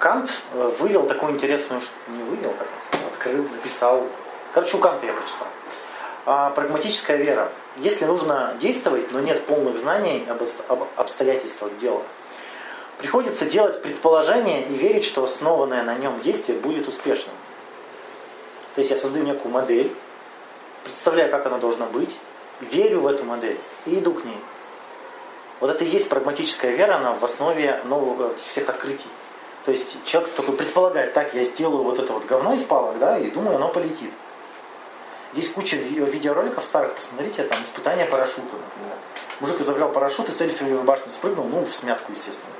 Кант э, вывел такую интересную, не вывел, как открыл, написал. Короче, у Канта я прочитал. А, прагматическая вера. Если нужно действовать, но нет полных знаний об обстоятельствах дела, приходится делать предположение и верить, что основанное на нем действие будет успешным. То есть я создаю некую модель, представляю, как она должна быть, верю в эту модель и иду к ней. Вот это и есть прагматическая вера, она в основе новых всех открытий. То есть человек такой предполагает, так, я сделаю вот это вот говно из палок, да, и думаю, оно полетит. Есть куча видеороликов старых, посмотрите, там испытания парашюта, например. Мужик изобрел парашют и с Эльфелевой башни спрыгнул, ну, в смятку, естественно.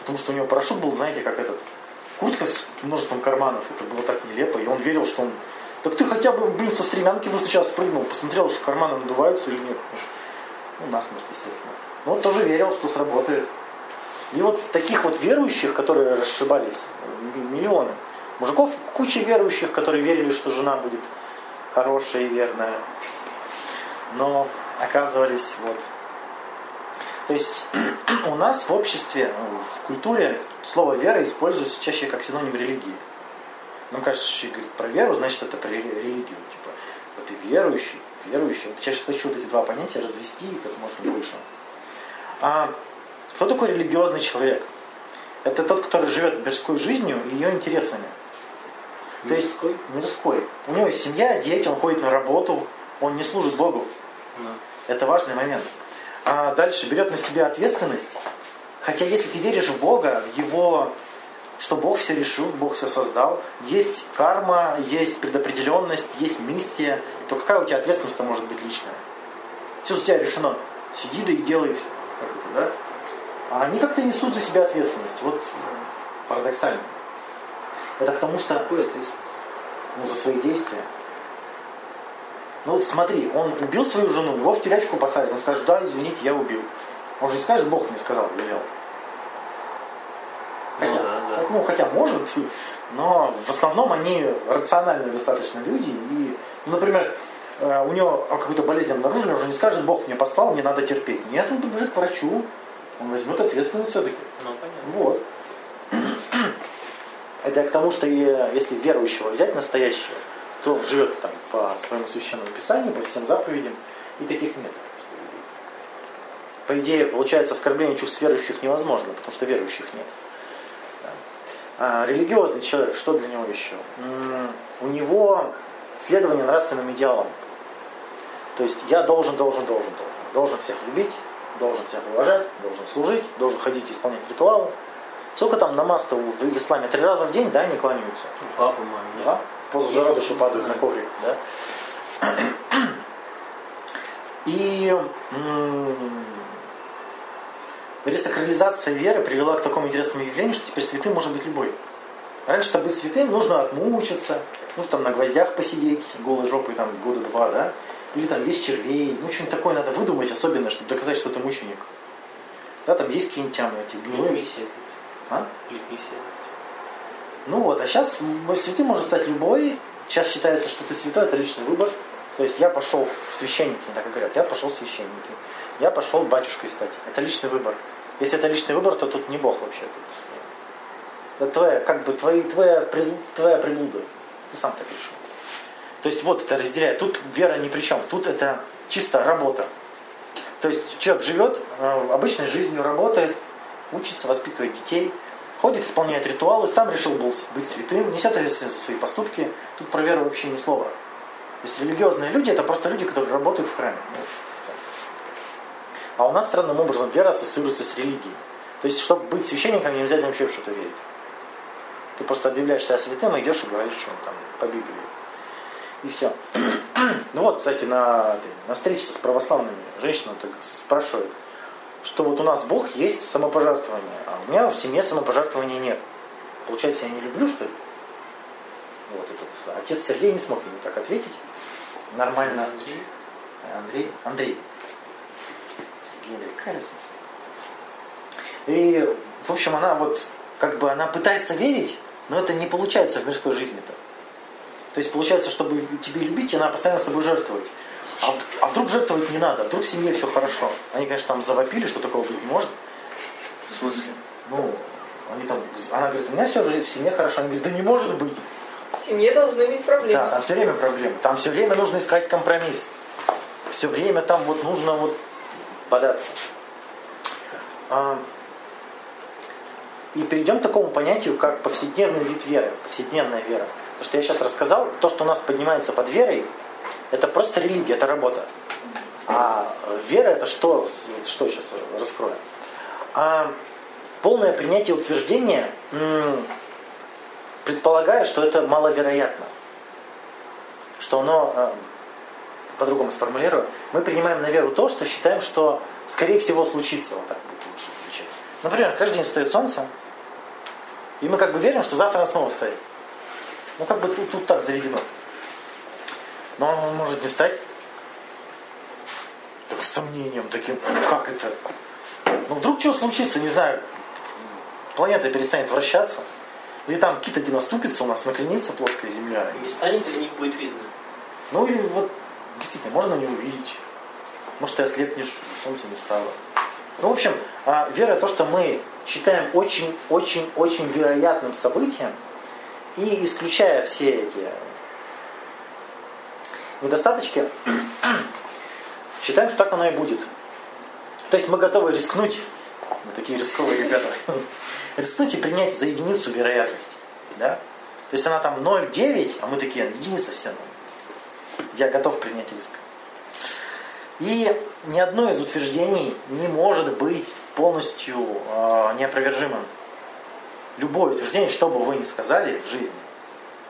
Потому что у него парашют был, знаете, как этот, куртка с множеством карманов, это было так нелепо, и он верил, что он так ты хотя бы, блин, со стремянки бы сейчас спрыгнул, посмотрел, что карманы надуваются или нет. Ну, насмерть, естественно. Но он тоже верил, что сработает. И вот таких вот верующих, которые расшибались, миллионы. Мужиков куча верующих, которые верили, что жена будет хорошая и верная. Но оказывались вот. То есть у нас в обществе, в культуре слово вера используется чаще как синоним религии. Нам кажется, что говорит про веру, значит это про религию. Типа, вот ты верующий, верующий. Вот я сейчас хочу вот эти два понятия развести как можно больше. А кто такой религиозный человек? Это тот, который живет мирской жизнью и ее интересами. То есть мирской. У него есть семья, дети, он ходит на работу, он не служит Богу. Да. Это важный момент. А дальше берет на себя ответственность. Хотя если ты веришь в Бога, в Его что Бог все решил, Бог все создал, есть карма, есть предопределенность, есть миссия, то какая у тебя ответственность может быть личная? Все за тебя решено. Сиди да и делай все. Как это, да? А они как-то несут за себя ответственность. Вот парадоксально. Это к тому, что... Какую ответственность? Ну, за свои действия. Ну вот смотри, он убил свою жену, его в телячку посадят, он скажет, да, извините, я убил. Он же не скажет, Бог мне сказал, велел. Хотя, ну, да, да. ну, хотя может, но в основном они рациональные достаточно люди. И, ну, например, э, у него какую-то болезнь обнаружили, он уже не скажет, Бог мне послал, мне надо терпеть. Нет, он побежит к врачу, он возьмет ответственность все-таки. Ну, понятно. Вот. Это к тому, что если верующего взять настоящего, то он живет там по своему священному писанию, по всем заповедям, и таких нет. По идее, получается, оскорбление чувств верующих невозможно, потому что верующих нет. А, религиозный человек, что для него еще? У него следование нравственным идеалам. То есть я должен, должен, должен, должен. Должен всех любить, должен всех уважать, должен служить, должен ходить и исполнять ритуалы. Сколько там намаз-то в исламе? Три раза в день, да, не кланяются? Два, по-моему. Два? В позу зародыша падают на коврик, да? И ресакрализация веры привела к такому интересному явлению, что теперь святым может быть любой. Раньше, чтобы быть святым, нужно отмучиться, ну, там на гвоздях посидеть, голой жопой там года два, да, или там есть червей, ну, что-нибудь такое надо выдумать особенно, чтобы доказать, что ты мученик. Да, там есть какие-нибудь там эти гнилые. А? Ну вот, а сейчас святым может стать любой. Сейчас считается, что ты святой, это личный выбор. То есть я пошел в священники, так говорят, я пошел в священники. Я пошел батюшкой стать. Это личный выбор. Если это личный выбор, то тут не Бог вообще. Это твоя, как бы твои, твоя, твоя приблуда. Ты сам так решил. То есть вот это разделяет. Тут вера ни при чем. Тут это чисто работа. То есть человек живет э, обычной жизнью, работает, учится, воспитывает детей, ходит, исполняет ритуалы, сам решил был быть святым, несет ответственность за свои поступки. Тут про веру вообще ни слова. То есть религиозные люди это просто люди, которые работают в храме. А у нас странным образом вера ассоциируется с религией. То есть, чтобы быть священником, не обязательно вообще в что-то верить. Ты просто объявляешь себя святым и идешь и говоришь, что там по Библии. И все. ну вот, кстати, на, на встрече с православными женщина так спрашивает, что вот у нас Бог есть самопожертвование, а у меня в семье самопожертвования нет. Получается, я не люблю, что ли? Вот этот отец Сергей не смог ему так ответить. Нормально. Андрей? Андрей. Андрей. Генри, какая разница? И, в общем, она вот, как бы, она пытается верить, но это не получается в мирской жизни-то. То есть получается, чтобы тебе любить, она постоянно с собой жертвовать. А, а вдруг жертвовать не надо? Вдруг в семье все хорошо? Они, конечно, там завопили, что такого быть не может. В смысле? Ну, Они там, она говорит, у меня все в семье хорошо. Они говорят, да не может быть. В семье должны быть проблемы. Да, там все время проблемы. Там все время нужно искать компромисс. Все время там вот нужно вот податься. А, и перейдем к такому понятию, как повседневный вид веры, повседневная вера. То, что я сейчас рассказал, то, что у нас поднимается под верой, это просто религия, это работа. А вера это что? Что сейчас раскрою? А полное принятие утверждения предполагает, что это маловероятно. Что оно, э, по-другому сформулирую, мы принимаем на веру то, что считаем, что скорее всего случится. Вот так будет лучше звучать. Например, каждый день встает солнце, и мы как бы верим, что завтра оно снова встает. Ну как бы тут, тут так заведено. Но он может не встать. Так с сомнением таким, как это? Ну вдруг что случится, не знаю, планета перестанет вращаться, или там какие-то где наступится, у нас накренится плоская Земля. Не станет или не будет видно? Ну или вот действительно можно не увидеть. Может, ты ослепнешь, солнце не встало. Ну, в общем, а, вера то, что мы считаем очень-очень-очень вероятным событием, и исключая все эти недостаточки, считаем, что так оно и будет. То есть мы готовы рискнуть, мы такие рисковые ребята, рискнуть и принять за единицу вероятность. Да? То есть она там 0,9, а мы такие, единица все. Я готов принять риск. И ни одно из утверждений не может быть полностью э, неопровержимым. Любое утверждение, что бы вы ни сказали в жизни,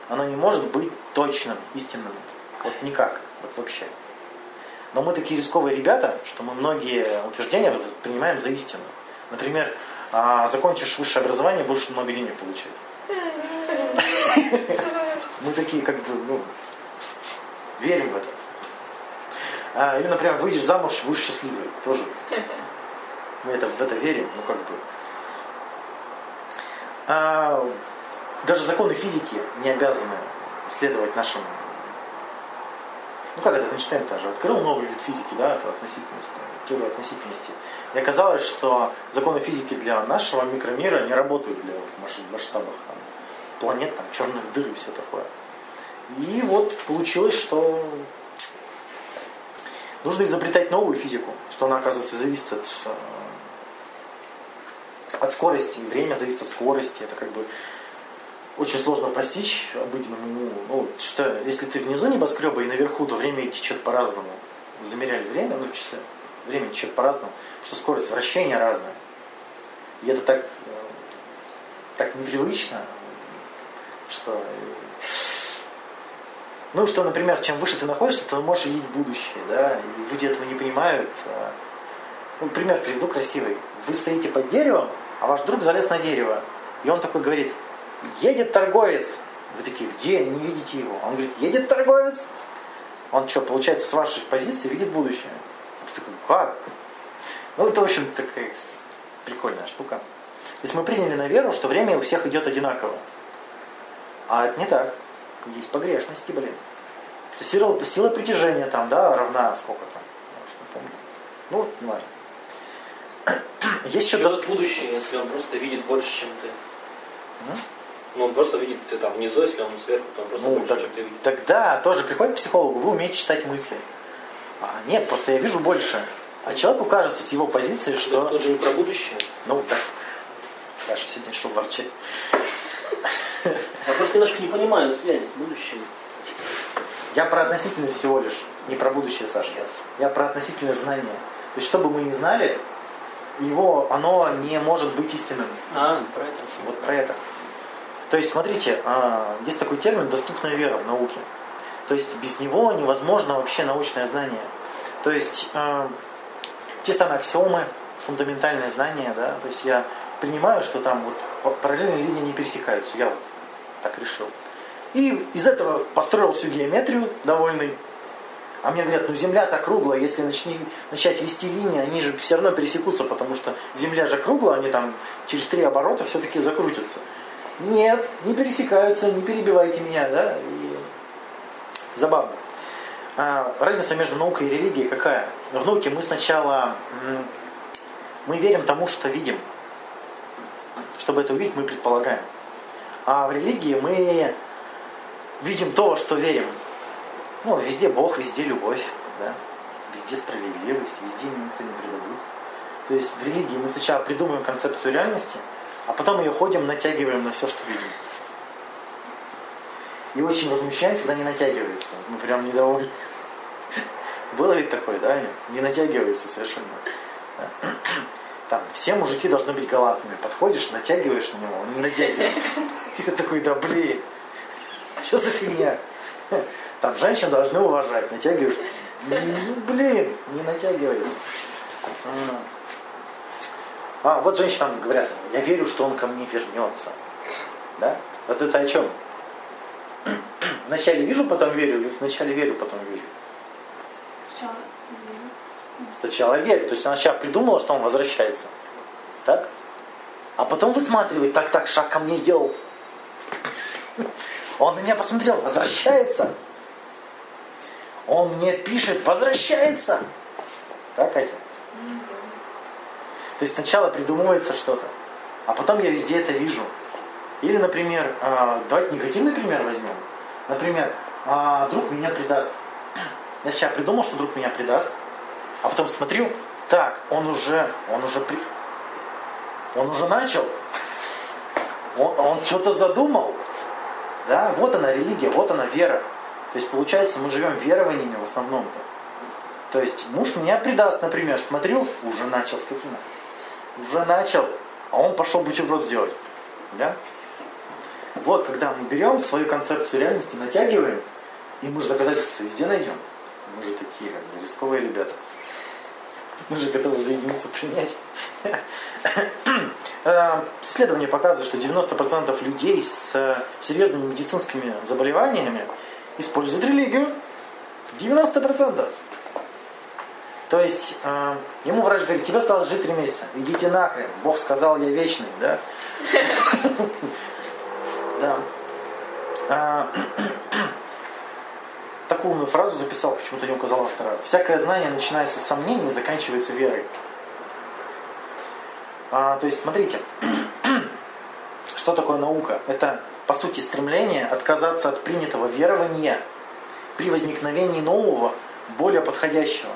оно не может быть точным, истинным. Вот никак. Вот вообще. Но мы такие рисковые ребята, что мы многие утверждения принимаем за истину. Например, а, закончишь высшее образование, будешь много денег получать. Мы такие, как бы, ну, верим в это. А, или, например, выйдешь замуж, будешь счастливый. Тоже. Мы это, в это верим, ну как бы. А, даже законы физики не обязаны следовать нашим ну как это Эйнштейн тоже открыл новый вид физики, да, это относительность, теория относительности. И оказалось, что законы физики для нашего микромира не работают для масштабов там, планет, там, черных дыр и все такое. И вот получилось, что нужно изобретать новую физику, что она, оказывается, зависит от, э, от скорости, время зависит от скорости, это как бы очень сложно постичь обыденному уму. Ну, что если ты внизу небоскреба и наверху, то время течет по-разному. Замеряли время, ну часы, время течет по-разному, что скорость вращения разная. И это так, э, так непривычно, что ну, что, например, чем выше ты находишься, то можешь видеть будущее, да, и люди этого не понимают. А, ну, пример приведу красивый. Вы стоите под деревом, а ваш друг залез на дерево. И он такой говорит, едет торговец. Вы такие, где? Не видите его. Он говорит, едет торговец. Он что, получается, с вашей позиции видит будущее. Ты такой, как? Ну, это, в общем, такая прикольная штука. То есть мы приняли на веру, что время у всех идет одинаково. А это не так. Есть погрешности, блин. Сила, сила притяжения там, да, равна сколько там. Ну, не важно. Есть еще... Что будущее, если он просто видит больше, чем ты? Ну, он просто видит, ты там внизу, если он сверху, то он просто ну, больше, так, чем ты видишь. Тогда тоже приходит к психологу, вы умеете читать мысли. А, нет, просто я вижу больше. А человеку кажется с его позиции, что... Это тоже не про будущее. Ну, так. Саша сегодня шел ворчать. Я просто немножко не понимаю связи с будущим. Я про относительность всего лишь, не про будущее, Саша. Yes. Я про относительное знание. То есть, что бы мы ни знали, его, оно не может быть истинным. А, про это. Вот про это. То есть, смотрите, а, есть такой термин «доступная вера» в науке. То есть, без него невозможно вообще научное знание. То есть, а, те самые аксиомы, фундаментальные знания, да, то есть я принимаю, что там вот параллельные линии не пересекаются. Я вот так решил. И из этого построил всю геометрию довольный. А мне говорят, ну Земля так круглая, если начни, начать вести линии, они же все равно пересекутся, потому что Земля же круглая, они там через три оборота все-таки закрутятся. Нет, не пересекаются, не перебивайте меня, да? И... Забавно. А, разница между наукой и религией какая? В науке мы сначала мы верим тому, что видим. Чтобы это увидеть, мы предполагаем. А в религии мы видим то, что верим. Ну, везде Бог, везде любовь, да? везде справедливость, везде никто не предадут. То есть в религии мы сначала придумываем концепцию реальности, а потом ее ходим, натягиваем на все, что видим. И очень возмущаемся, когда не натягивается. Мы прям недовольны. Было ведь такое, да? Не натягивается совершенно. Там все мужики должны быть галантными. Подходишь, натягиваешь на него, он не натягивает. И такой, да блин, что за фигня? Там женщин должны уважать, натягиваешь. Ну, блин, не натягивается. А, вот женщинам говорят, я верю, что он ко мне вернется. Да? Вот это о чем? Вначале вижу, потом верю, или вначале верю, потом верю? Сначала верю. Сначала верю. То есть она сейчас придумала, что он возвращается. Так? А потом высматривает, так, так, шаг ко мне сделал. Он на меня посмотрел, возвращается. Он мне пишет, возвращается. Так, Катя? То есть сначала придумывается что-то, а потом я везде это вижу. Или, например, а, давайте негативный пример возьмем. Например, а, друг меня предаст. Я сейчас придумал, что друг меня предаст, а потом смотрю, так, он уже, он уже, он уже начал, он, он что-то задумал. Да, вот она религия, вот она вера. То есть получается, мы живем верованиями в основном-то. То есть муж меня предаст, например, смотрю, уже начал скотина. Уже начал, а он пошел бутерброд сделать. Да? Вот, когда мы берем свою концепцию реальности, натягиваем, и мы же доказательства везде найдем. Мы же такие как бы рисковые ребята. Мы же готовы заединиться, принять. Э, исследования показывают, что 90% людей с серьезными медицинскими заболеваниями используют религию. 90%. То есть э, ему врач говорит, тебе осталось жить три месяца, идите нахрен, Бог сказал, я вечный, да? Да. А, такую умную фразу записал, почему-то не указал автора. Всякое знание начинается с сомнений и заканчивается верой. А, то есть, смотрите, что такое наука? Это, по сути, стремление отказаться от принятого верования при возникновении нового, более подходящего.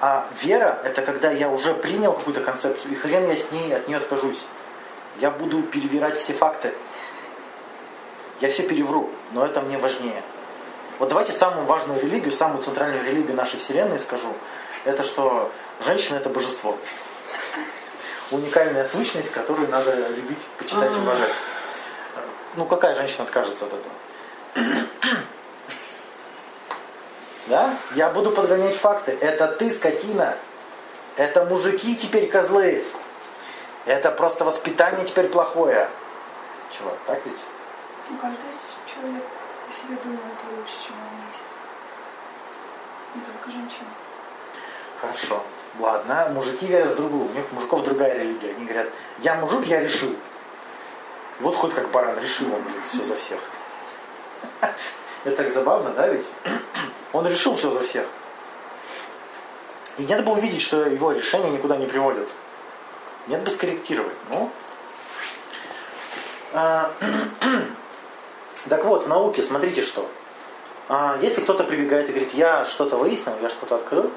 А вера – это когда я уже принял какую-то концепцию, и хрен я с ней от нее откажусь. Я буду перевирать все факты. Я все перевру, но это мне важнее. Вот давайте самую важную религию, самую центральную религию нашей Вселенной скажу. Это что женщина это божество. Уникальная сущность, которую надо любить, почитать, уважать. Ну какая женщина откажется от этого? Да? Я буду подгонять факты. Это ты, скотина. Это мужики теперь козлы. Это просто воспитание теперь плохое. Чего, так ведь? Ну, каждый человек о себе думает лучше, чем он есть. Не только женщина. Хорошо. Ладно, мужики верят в другую. У них мужиков другая религия. Они говорят, я мужик, я решил. Вот хоть как баран решил он, блин, все за всех. Это так забавно, да, ведь? Он решил все за всех. И надо было увидеть, что его решения никуда не приводят. Нет бы скорректировать. Ну. А, так вот, в науке смотрите что. А, если кто-то прибегает и говорит, я что-то выяснил, я что-то открыл,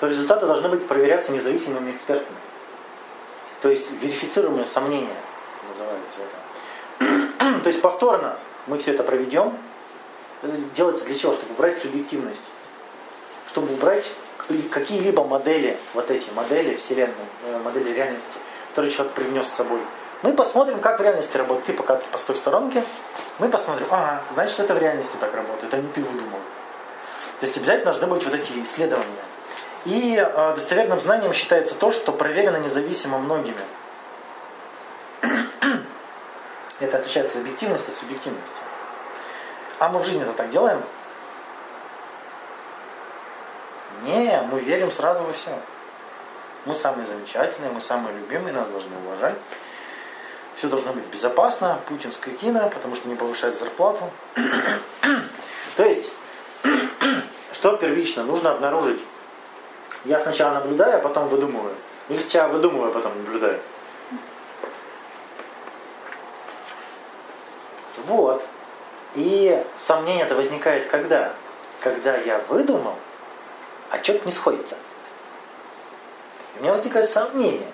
то результаты должны быть проверяться независимыми экспертами. То есть верифицируемые сомнения называется это. то есть повторно мы все это проведем. Это делается для чего? Чтобы убрать субъективность. Чтобы убрать какие-либо модели, вот эти модели Вселенной, э, модели реальности, которые человек привнес с собой. Мы посмотрим, как в реальности работает. Ты пока ты по той сторонке, мы посмотрим, ага, значит, это в реальности так работает, а не ты выдумал. То есть обязательно должны быть вот эти исследования. И э, достоверным знанием считается то, что проверено независимо многими. Это отличается объективность от субъективности. А мы в жизни это так делаем? Не, мы верим сразу во все. Мы самые замечательные, мы самые любимые, нас должны уважать. Все должно быть безопасно, Путин скотина, потому что не повышает зарплату. То есть, что первично? Нужно обнаружить. Я сначала наблюдаю, а потом выдумываю. Или сначала выдумываю, а потом наблюдаю. Вот. И сомнение это возникает когда? Когда я выдумал, а что-то не сходится. У меня возникает сомнение.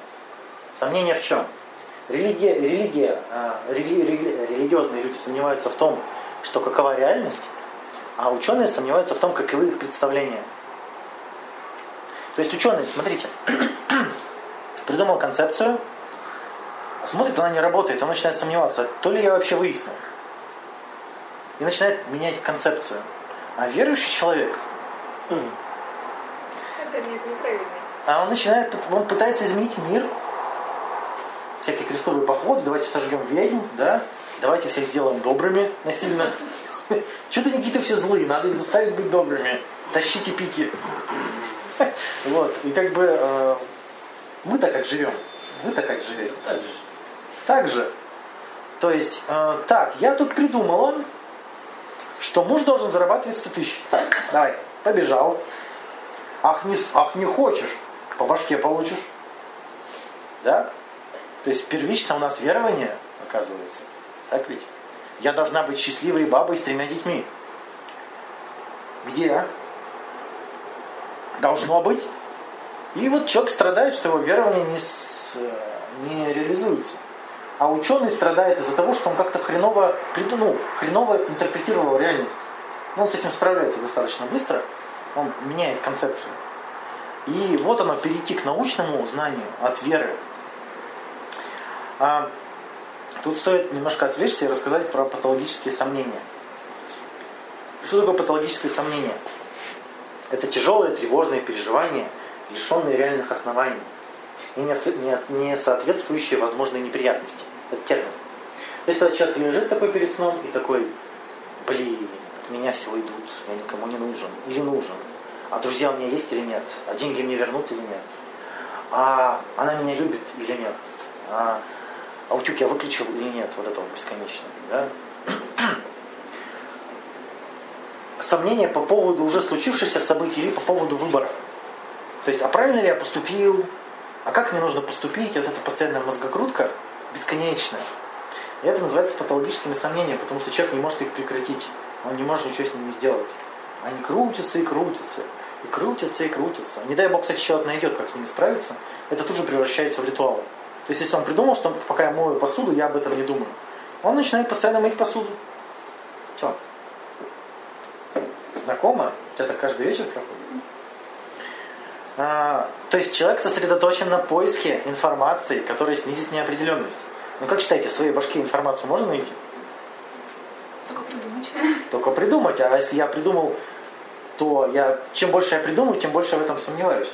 Сомнение в чем? Религия, религия, а, рели, рели, религиозные люди сомневаются в том, что какова реальность, а ученые сомневаются в том, каковы их представления – то есть ученый, смотрите, придумал концепцию, смотрит, она не работает, он начинает сомневаться, то ли я вообще выяснил. И начинает менять концепцию. А верующий человек, Это нет, неправильно. а он начинает, он пытается изменить мир, всякие крестовые походы, давайте сожгем ведьм, да, давайте всех сделаем добрыми насильно. Что-то они какие-то все злые, надо их заставить быть добрыми. Тащите пики. Вот, и как бы э, мы-то как живем, вы-то как живете. Так же. Так же. То есть, э, так, я тут придумала, что муж должен зарабатывать 100 тысяч. Так, давай, побежал. Ах не, ах, не хочешь, по башке получишь. Да? То есть первично у нас верование, оказывается. Так ведь? Я должна быть счастливой бабой с тремя детьми. Где? Должно быть. И вот человек страдает, что его верование не, с- не реализуется. А ученый страдает из-за того, что он как-то хреново придумал, хреново интерпретировал реальность. Но он с этим справляется достаточно быстро. Он меняет концепцию. И вот оно, перейти к научному знанию от веры. А, тут стоит немножко отвлечься и рассказать про патологические сомнения. Что такое патологическое сомнение? Это тяжелые тревожные переживания, лишенные реальных оснований и не, соответствующие возможной неприятности. Это термин. То есть, когда человек лежит такой перед сном и такой, блин, от меня все уйдут, я никому не нужен или нужен. А друзья у меня есть или нет? А деньги мне вернут или нет? А она меня любит или нет? А, а утюг я выключил или нет? Вот это вот бесконечно. Да? Сомнения по поводу уже случившихся событий или по поводу выбора. То есть, а правильно ли я поступил? А как мне нужно поступить? Вот это постоянная мозгокрутка бесконечная. И это называется патологическими сомнениями, потому что человек не может их прекратить. Он не может ничего с ними сделать. Они крутятся и крутятся. И крутятся и крутятся. Не дай бог, кстати, человек найдет, как с ними справиться, это тут же превращается в ритуал. То есть, если он придумал, что пока я мою посуду, я об этом не думаю. Он начинает постоянно мыть посуду. Все. Знакомо? У тебя так каждый вечер проходит? А, то есть человек сосредоточен на поиске информации, которая снизит неопределенность. Ну как считаете, в своей башке информацию можно найти? Только придумать. Только придумать. А если я придумал, то я, чем больше я придумаю, тем больше в этом сомневаюсь.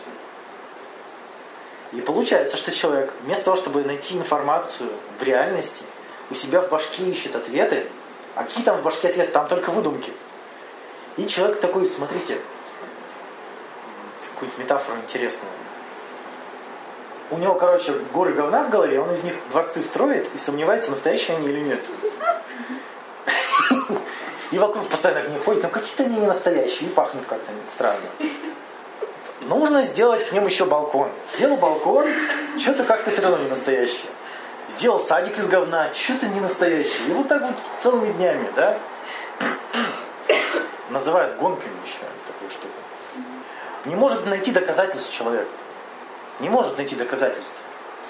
И получается, что человек вместо того, чтобы найти информацию в реальности, у себя в башке ищет ответы, а какие там в башке ответы? Там только выдумки. И человек такой, смотрите, какую-то метафору интересную. У него, короче, горы говна в голове, он из них дворцы строит и сомневается, настоящие они или нет. И вокруг постоянно к ним ходит, но какие-то они не настоящие, и пахнут как-то странно. Нужно сделать к ним еще балкон. Сделал балкон, что-то как-то все равно не настоящее. Сделал садик из говна, что-то не настоящее. И вот так вот целыми днями, да? Называют гонками еще такую штуку. Не может найти доказательств человек. Не может найти доказательств.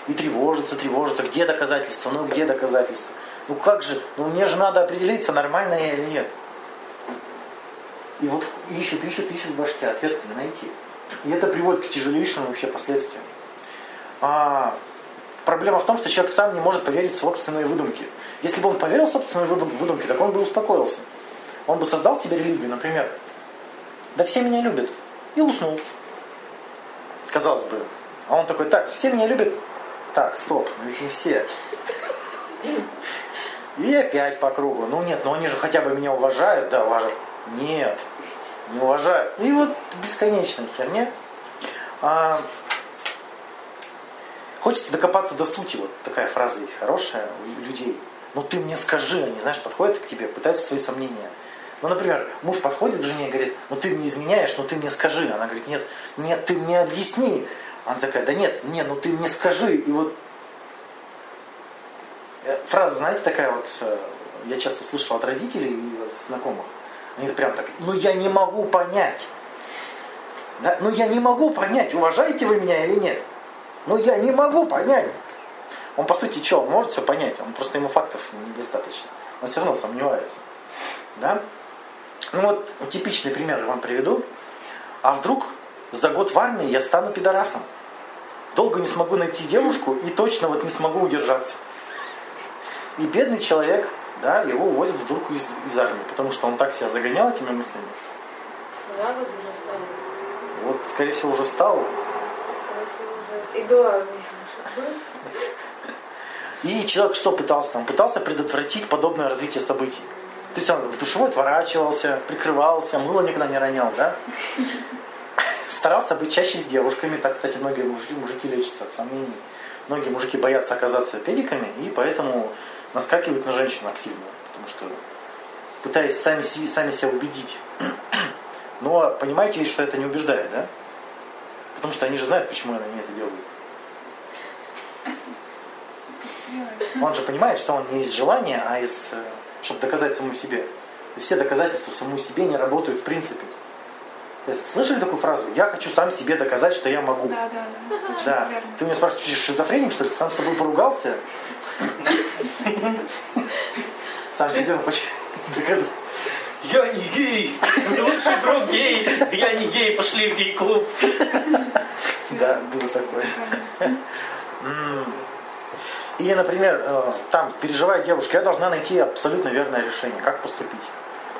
И тревожится, тревожится. Где доказательства? Ну где доказательства? Ну как же? Ну мне же надо определиться, нормально я или нет. И вот ищет, ищет, ищет в башке, ответ не найти. И это приводит к тяжелейшим вообще последствиям. А, проблема в том, что человек сам не может поверить в собственные выдумки. Если бы он поверил в собственные выдум- выдумки, так он бы успокоился. Он бы создал себе религию, например. Да все меня любят. И уснул. Казалось бы. А он такой, так, все меня любят. Так, стоп, ну ведь не все. И опять по кругу. Ну нет, ну они же хотя бы меня уважают. Да, уважают. Нет, не уважают. И вот бесконечная херня. А, хочется докопаться до сути. Вот такая фраза есть хорошая у людей. Ну ты мне скажи, они, знаешь, подходят к тебе, пытаются свои сомнения. Ну, например, муж подходит к жене и говорит, ну ты мне изменяешь, ну ты мне скажи. Она говорит, нет, нет, ты мне объясни. Она такая, да нет, нет, ну ты мне скажи. И вот э, фраза, знаете, такая вот, э, я часто слышал от родителей и от знакомых, они прям так, ну я не могу понять. Да? Ну я не могу понять, уважаете вы меня или нет. Ну я не могу понять. Он по сути что, он может все понять, он просто ему фактов недостаточно. Он все равно сомневается. Да? Ну вот типичный пример вам приведу. А вдруг за год в армии я стану пидорасом? Долго не смогу найти девушку и точно вот не смогу удержаться. И бедный человек, да, его увозят вдруг из, из армии, потому что он так себя загонял этими мыслями. За год уже стал. Вот, скорее всего, уже стал. И до армии. И человек что пытался? Он пытался предотвратить подобное развитие событий. То есть он в душевой отворачивался, прикрывался, мыло никогда не ронял, да? Старался быть чаще с девушками. Так, кстати, многие мужики, мужики лечатся от сомнений. Многие мужики боятся оказаться педиками, и поэтому наскакивают на женщин активно. Потому что пытаясь сами, сами себя убедить. Но понимаете ведь, что это не убеждает, да? Потому что они же знают, почему они это делают. Он же понимает, что он не из желания, а из, э, чтобы доказать самому себе. И все доказательства самому себе не работают в принципе. То есть, слышали такую фразу? Я хочу сам себе доказать, что я могу. Да, да, да. Очень Да. Ты меня спрашиваешь, шизофреник, что ли? Ты сам с собой поругался? Сам себе хочешь доказать. Я не гей! Лучший друг гей! Я не гей, пошли в гей-клуб. Да, было такое. Или, например, э, там, переживая девушка, я должна найти абсолютно верное решение. Как поступить?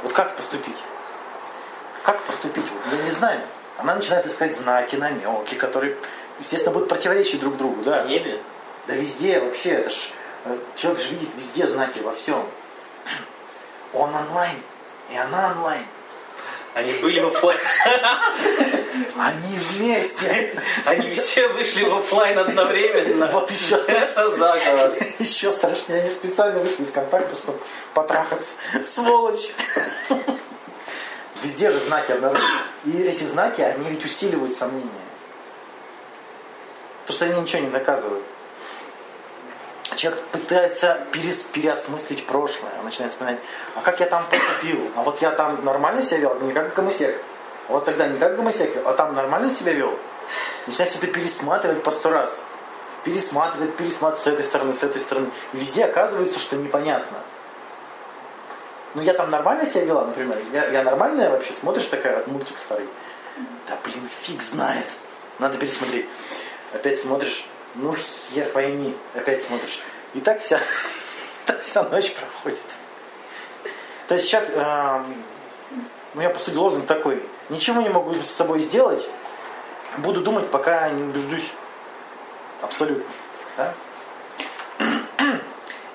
Вот как поступить? Как поступить? Вот я не знаю. Она начинает искать знаки, намеки, которые, естественно, будут противоречить друг другу. Да, В небе? да везде вообще. Это ж, э, человек же видит везде знаки во всем. Он онлайн, и она онлайн. Они были в офлайн. Они вместе. Они все вышли в офлайн одновременно. Вот еще страшнее. Это заговор. Еще страшнее, они специально вышли из контакта, чтобы потрахаться. Сволочь! Везде же знаки обнаружены. И эти знаки, они ведь усиливают сомнения. Потому что они ничего не доказывают. Человек пытается перес, переосмыслить прошлое. Он начинает вспоминать, а как я там поступил? А вот я там нормально себя вел? Не как гомосек. А вот тогда не как гомосек, а там нормально себя вел? Начинает все это пересматривать по сто раз. Пересматривать, пересматривать с этой стороны, с этой стороны. И везде оказывается, что непонятно. Ну я там нормально себя вела, например. Я, я нормальная вообще? Смотришь такая, как мультик старый. Да блин, фиг знает. Надо пересмотреть. Опять смотришь, ну хер пойми. Опять смотришь. И так вся, так вся ночь проходит. То есть человек, эм, у меня по сути лозунг такой. Ничего не могу с собой сделать. Буду думать, пока не убеждусь. Абсолютно. Да?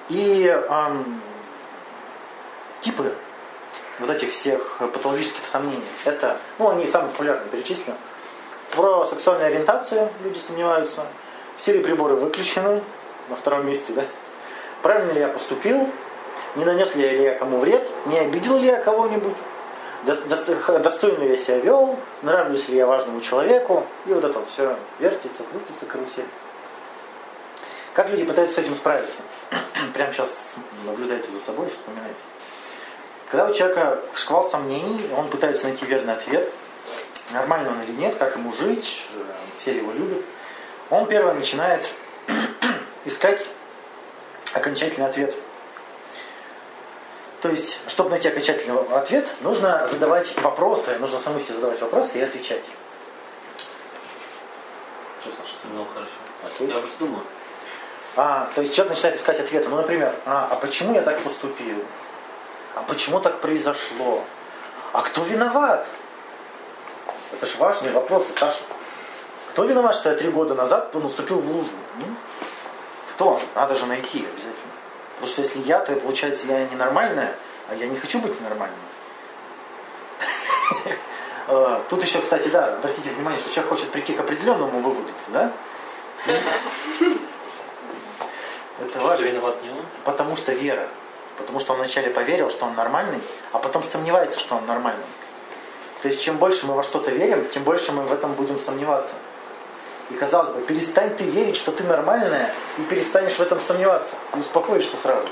И эм, типы вот этих всех патологических сомнений. Это, ну, они самые популярные перечислены. Про сексуальную ориентацию люди сомневаются. Все ли приборы выключены на втором месте, да? Правильно ли я поступил? Не нанес ли я кому вред? Не обидел ли я кого-нибудь? Дос- дос- Достойно ли я себя вел? Нравлюсь ли я важному человеку? И вот это вот все вертится, крутится, карусель. Как люди пытаются с этим справиться? Прямо сейчас наблюдайте за собой вспоминайте. Когда у человека шквал сомнений, он пытается найти верный ответ, нормально он или нет, как ему жить, э, все его любят, он первое начинает искать окончательный ответ. То есть, чтобы найти окончательный ответ, нужно задавать вопросы, нужно самому себе задавать вопросы и отвечать. Что, Саша? Ну, хорошо. Окей. Я просто думаю. А, то есть человек начинает искать ответы. Ну, например, а, а почему я так поступил? А почему так произошло? А кто виноват? Это же важные вопросы, Саша. Кто виноват, что я три года назад наступил в лужу? М? Кто? Надо же найти обязательно. Потому что если я, то получается я ненормальная, а я не хочу быть нормальной. Э, Тут еще, кстати, да, обратите внимание, что человек хочет прийти к определенному выводу, да? Это важно. виноват не он? Потому что вера. Потому что он вначале поверил, что он нормальный, а потом сомневается, что он нормальный. То есть чем больше мы во что-то верим, тем больше мы в этом будем сомневаться. И казалось бы, перестань ты верить, что ты нормальная, и перестанешь в этом сомневаться. И успокоишься сразу.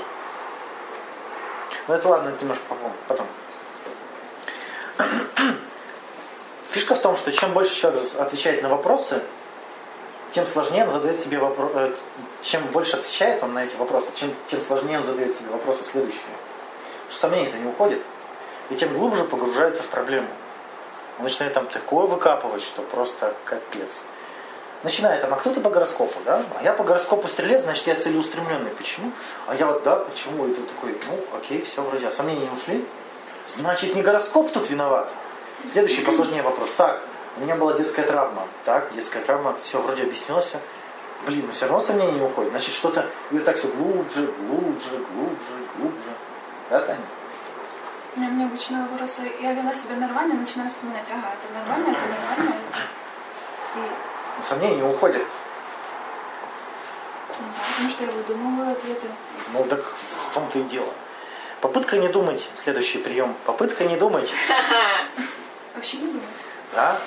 Ну это ладно, это немножко потом. Фишка в том, что чем больше человек отвечает на вопросы, тем сложнее он задает себе вопрос, э, чем больше отвечает он на эти вопросы, чем, тем сложнее он задает себе вопросы следующие. Что сомнение-то не уходит, и тем глубже погружается в проблему. Он начинает там такое выкапывать, что просто капец. Начинает там, а кто-то по гороскопу, да? А я по гороскопу стрелец, значит я целеустремленный. Почему? А я вот, да, почему? И тут такой, ну, окей, все вроде, а сомнения не ушли. Значит, не гороскоп тут виноват. Следующий посложнее вопрос. Так, у меня была детская травма. Так, детская травма, все, вроде объяснилось. Блин, но все равно сомнения не уходит. Значит, что-то, и вот так все глубже, глубже, глубже, глубже. Да, Таня? У меня обычно вопросы, я вела себя нормально, начинаю вспоминать, ага, это нормально, это нормально. И... Сомнения не уходят. Потому что я выдумываю ответы. Ну так в том-то и дело. Попытка не думать, следующий прием. Попытка не думать. Вообще не думать. Да?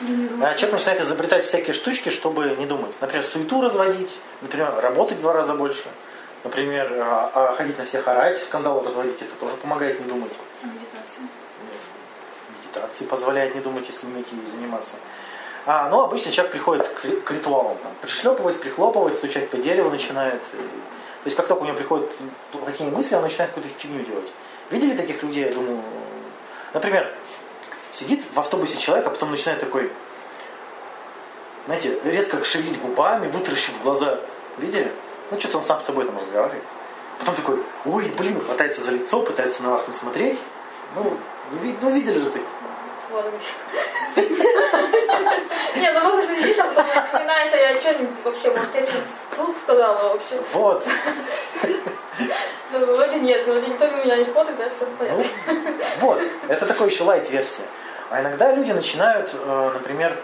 А человек начинает изобретать всякие штучки, чтобы не думать. Например, суету разводить, например, работать в два раза больше. Например, а, а ходить на всех орать, скандалы разводить, это тоже помогает не думать. А медитация? Медитации позволяет не думать, если умеете ей заниматься. А, ну, обычно человек приходит к, к ритуалам. Там, пришлепывать, прихлопывать, стучать по дереву начинает. То есть, как только у него приходят плохие мысли, он начинает какую-то фигню делать. Видели таких людей, я думаю? Например, сидит в автобусе человек, а потом начинает такой, знаете, резко шевелить губами, вытаращив глаза. Видели? Ну, что-то он сам с собой там разговаривает. Потом такой, ой, блин, хватается за лицо, пытается на вас не смотреть. Ну, ну видели же ты. Не, ну просто сидишь, а потом вспоминаешь, а я что вообще, может, я что-то вслух сказала вообще. Вот. Ну, вроде нет, вроде никто на меня не смотрит, даже все в порядке. Вот, это такой еще лайт-версия. А иногда люди начинают, э, например,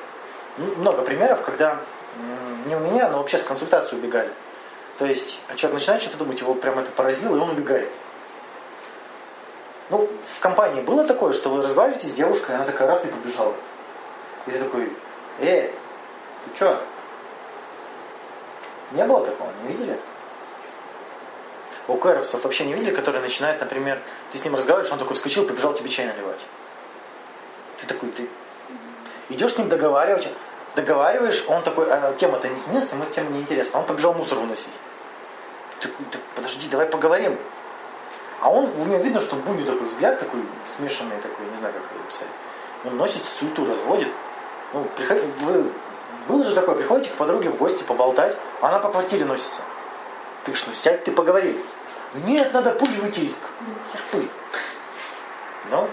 много примеров, когда не у меня, но вообще с консультацией убегали. То есть человек начинает что-то думать, его прям это поразило, и он убегает. Ну, в компании было такое, что вы разговариваете с девушкой, она такая раз и побежала. И ты такой, э, ты что? Не было такого, не видели? У кэровцев вообще не видели, которые начинают, например, ты с ним разговариваешь, он такой вскочил, побежал тебе чай наливать. Ты такой, ты идешь с ним договаривать, договариваешь, он такой, а тема-то не сменилась, ему тема не интересна, он побежал мусор выносить. Ты такой, подожди, давай поговорим. А он, у него видно, что будет такой взгляд, такой смешанный, такой, не знаю, как это описать. Он носит суету, разводит. Ну, приход... вы... Было же такое, приходите к подруге в гости поболтать, она по квартире носится. Ты что, сядь, ты поговори. Нет, надо пыль вытереть. Пыль? Ну,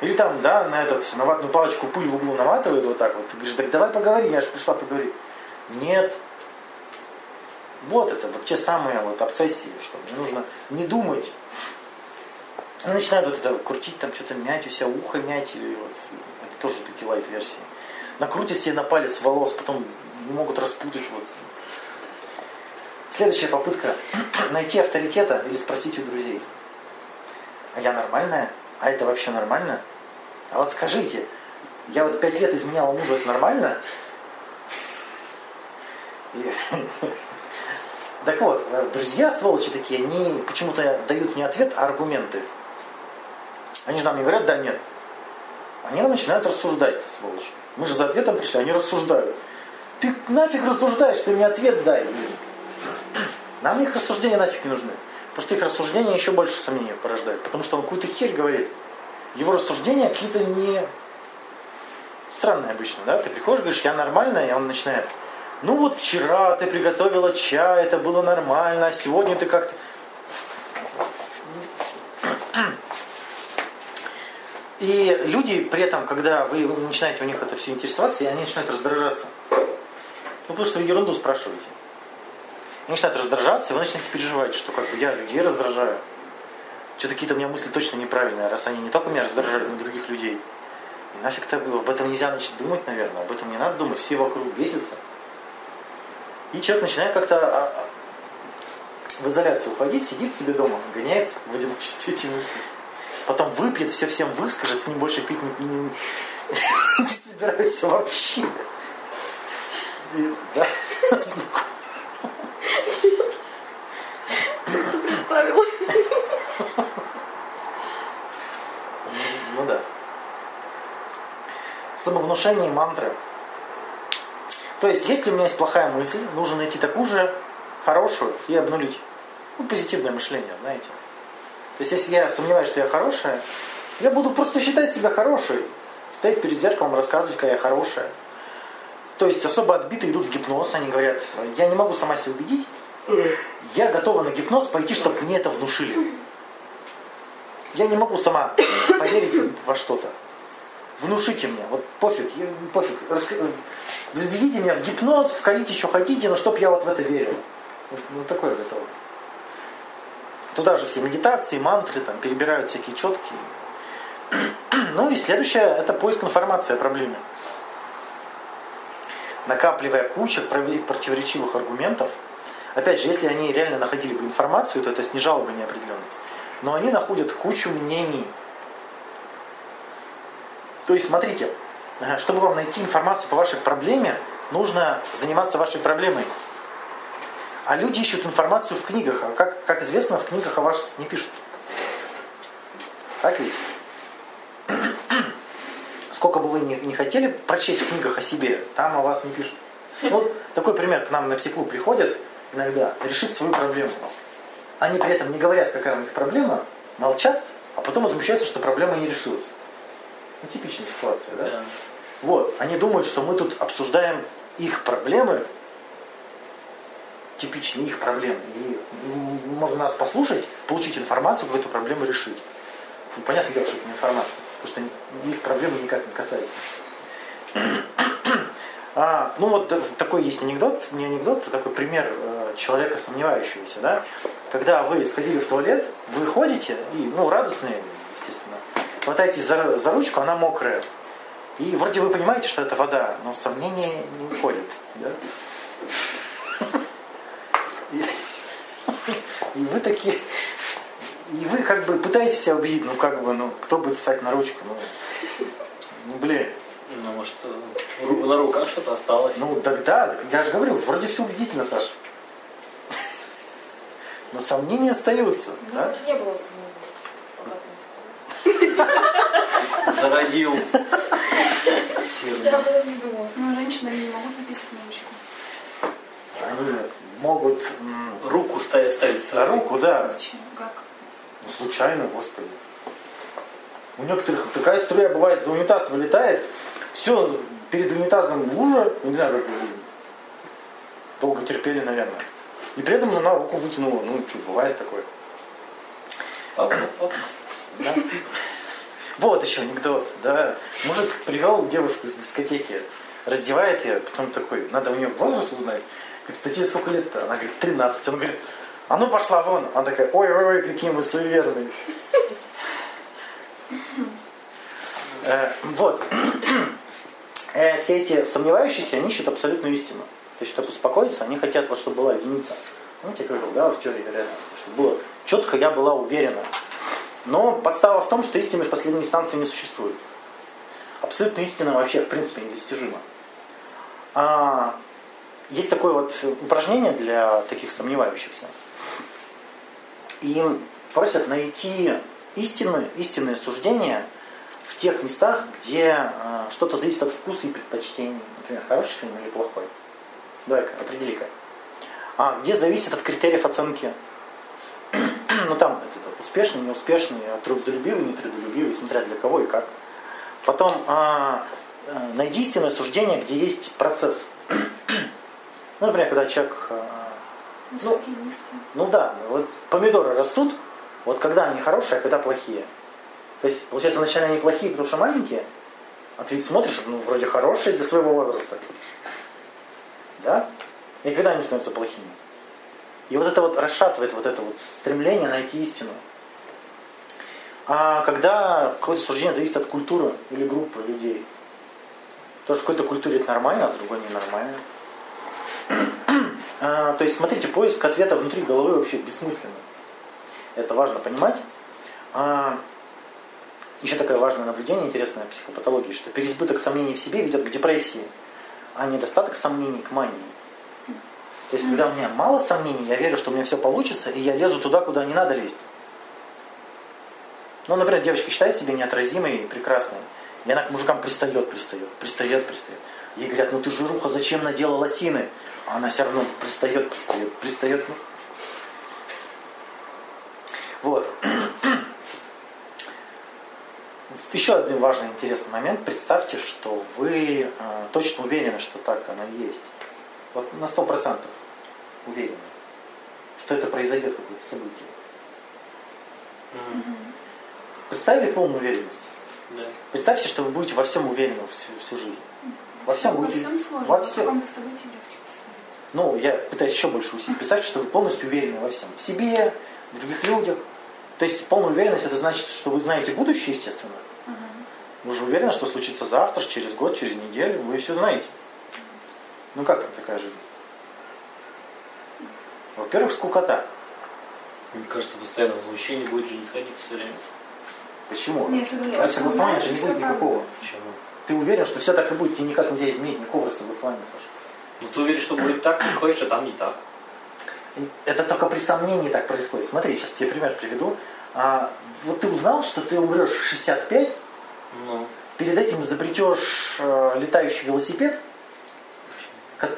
или там, да, на этот, на ватную палочку пыль в углу наматывает вот так вот. Ты говоришь, так давай поговори, я же пришла поговорить. Нет. Вот это, вот те самые вот обсессии, что нужно не думать. Они начинают вот это крутить, там что-то мять у себя, ухо мять, или вот, это тоже такие лайт-версии. Накрутят себе на палец волос, потом не могут распутать. Вот. Следующая попытка найти авторитета или спросить у друзей. А я нормальная? А это вообще нормально? А вот скажите, я вот пять лет изменяла мужу, это нормально? И... Так вот, друзья, сволочи такие, они почему-то дают не ответ, а аргументы. Они же нам не говорят да, нет. Они нам начинают рассуждать, сволочи. Мы же за ответом пришли, они рассуждают. Ты нафиг рассуждаешь, ты мне ответ дай. Нам их рассуждения нафиг не нужны. Потому что их рассуждения еще больше сомнений порождают. Потому что он какую-то херь говорит. Его рассуждения какие-то не странные обычно, да? Ты приходишь, говоришь, я нормальная, и он начинает. Ну вот вчера ты приготовила чай, это было нормально, а сегодня ты как-то... И люди при этом, когда вы начинаете у них это все интересоваться, они начинают раздражаться. Ну, потому что вы ерунду спрашиваете. Они начинают раздражаться, и вы начинаете переживать, что как бы я людей раздражаю. Что-то какие-то у меня мысли точно неправильные, раз они не только меня раздражают, но и других людей. И нафиг-то об этом нельзя начать думать, наверное, об этом не надо думать, все вокруг бесятся. И человек начинает как-то а, а, в изоляцию уходить, сидит себе дома, гоняет в одиночестве эти мысли потом выпьет, все всем выскажет, с ним больше пить не, не, не собираются вообще. Да? Ну, ну да. Самовнушение мантры. То есть, если у меня есть плохая мысль, нужно найти такую же хорошую и обнулить. Ну, позитивное мышление, знаете. То есть, если я сомневаюсь, что я хорошая, я буду просто считать себя хорошей. Стоять перед зеркалом, рассказывать, какая я хорошая. То есть, особо отбитые идут в гипноз, они говорят, я не могу сама себя убедить, я готова на гипноз пойти, чтобы мне это внушили. Я не могу сама поверить во что-то. Внушите мне, вот пофиг, пофиг. Введите меня в гипноз, вкалите, что хотите, но чтоб я вот в это верил. Вот, ну такое готово. Туда же все медитации, мантры, там перебирают всякие четкие. Ну и следующее это поиск информации о проблеме. Накапливая кучу противоречивых аргументов, опять же, если они реально находили бы информацию, то это снижало бы неопределенность. Но они находят кучу мнений. То есть, смотрите, чтобы вам найти информацию по вашей проблеме, нужно заниматься вашей проблемой. А люди ищут информацию в книгах. А как, как известно, в книгах о вас не пишут. Так ведь? Сколько бы вы ни, не хотели прочесть в книгах о себе, там о вас не пишут. Вот такой пример. К нам на психклуб приходят иногда решить свою проблему. Они при этом не говорят, какая у них проблема, молчат, а потом возмущаются, что проблема не решилась. Ну, типичная ситуация, да? да? Вот. Они думают, что мы тут обсуждаем их проблемы, типичные их проблемы. И можно нас послушать, получить информацию, как эту проблему решить. Ну, понятно дело, что это не информация, потому что их проблемы никак не касается. А, ну вот такой есть анекдот, не анекдот, а такой пример э, человека сомневающегося, да? Когда вы сходили в туалет, вы ходите и, ну, радостные, естественно, хватаетесь за, за ручку, она мокрая. И вроде вы понимаете, что это вода, но сомнения не уходят. Да? И, вы такие... И вы как бы пытаетесь себя убедить, ну как бы, ну кто будет ссать на ручку, ну, ну блин. Ну, может, на руках что-то осталось. Ну, тогда, я же говорю, вроде все убедительно, Саша. Но сомнения остаются. Ну, да? Не было сомнений. Зародил. Я об этом не думала. Но женщины не могут написать на ручку. Они могут руку ставить, ставить. А руку, да. Зачем? Как? Ну, случайно, господи. У некоторых такая струя бывает, за унитаз вылетает, все, перед унитазом лужа, не знаю, как долго терпели, наверное. И при этом она руку вытянула. Ну, что, бывает такое. Оп, оп. Да? Вот еще анекдот, да. Мужик привел девушку из дискотеки, раздевает ее, потом такой, надо у нее возраст узнать. Говорит, статье сколько лет-то? Она говорит, 13. Он говорит, а ну пошла вон. Она такая, ой-ой-ой, какие мы суеверные. Э, вот. Э, все эти сомневающиеся, они ищут абсолютную истину. То есть, чтобы успокоиться, они хотят, вот, чтобы была единица. Ну, я говорил, да, в теории вероятности, чтобы было четко, я была уверена. Но подстава в том, что истины в последней инстанции не существует. Абсолютная истина вообще, в принципе, недостижима. А, есть такое вот упражнение для таких сомневающихся. Им просят найти истины, истинные суждения в тех местах, где э, что-то зависит от вкуса и предпочтений. Например, хороший фильм или плохой. Давай-ка, определи-ка. А, где зависит от критериев оценки. ну там это, успешный, неуспешный, трудолюбивый, нетрудолюбивый, смотря для кого и как. Потом а, э, найди истинное суждение, где есть процесс. ну, например, когда человек... А, Высокие, ну, низкие. Ну да, вот помидоры растут, вот когда они хорошие, а когда плохие. То есть, получается, вначале они плохие, потому что маленькие, а ты смотришь, ну, вроде хорошие для своего возраста. Да? И когда они становятся плохими? И вот это вот расшатывает вот это вот стремление найти истину. А когда какое-то суждение зависит от культуры или группы людей, то что в какой-то культуре это нормально, а в другой ненормально. А, то есть, смотрите, поиск ответа внутри головы вообще бессмысленно. Это важно понимать. А, еще такое важное наблюдение интересное психопатологии, что переизбыток сомнений в себе ведет к депрессии, а недостаток сомнений к мании. То есть, когда у меня мало сомнений, я верю, что у меня все получится, и я лезу туда, куда не надо лезть. Ну, например, девочка считает себя неотразимой и прекрасной. И она к мужикам пристает, пристает, пристает, пристает. Ей говорят, ну ты жируха, зачем надела лосины? А она все равно пристает, пристает, пристает. Ну. Вот. Еще один важный интересный момент. Представьте, что вы э, точно уверены, что так оно и есть. Вот на сто процентов уверены, что это произойдет какое-то событие. Мгм. Представили полную уверенность? Да. Представьте, что вы будете во всем уверены всю, всю жизнь. Во всем Во будете. всем сложно, во в всем. каком-то событии легче. Ну, я пытаюсь еще больше усилить. Представьте, что вы полностью уверены во всем. В себе, в других людях. То есть полная уверенность это значит, что вы знаете будущее, естественно. Вы же уверены, что случится завтра, через год, через неделю. Вы все знаете. Ну как вам такая жизнь? Во-первых, скукота. Мне кажется, постоянно возмущение будет же не сходиться все время. Почему? Не, А согласования же не будет никакого. Почему? Ты уверен, что все так и будет, тебе никак нельзя изменить никакого согласования, Саша? Ну ты уверен, что будет так, приходишь, а там не так. Это только при сомнении так происходит. Смотри, сейчас тебе пример приведу. А, вот ты узнал, что ты умрешь в 65, Ну, перед этим изобретешь э, летающий велосипед,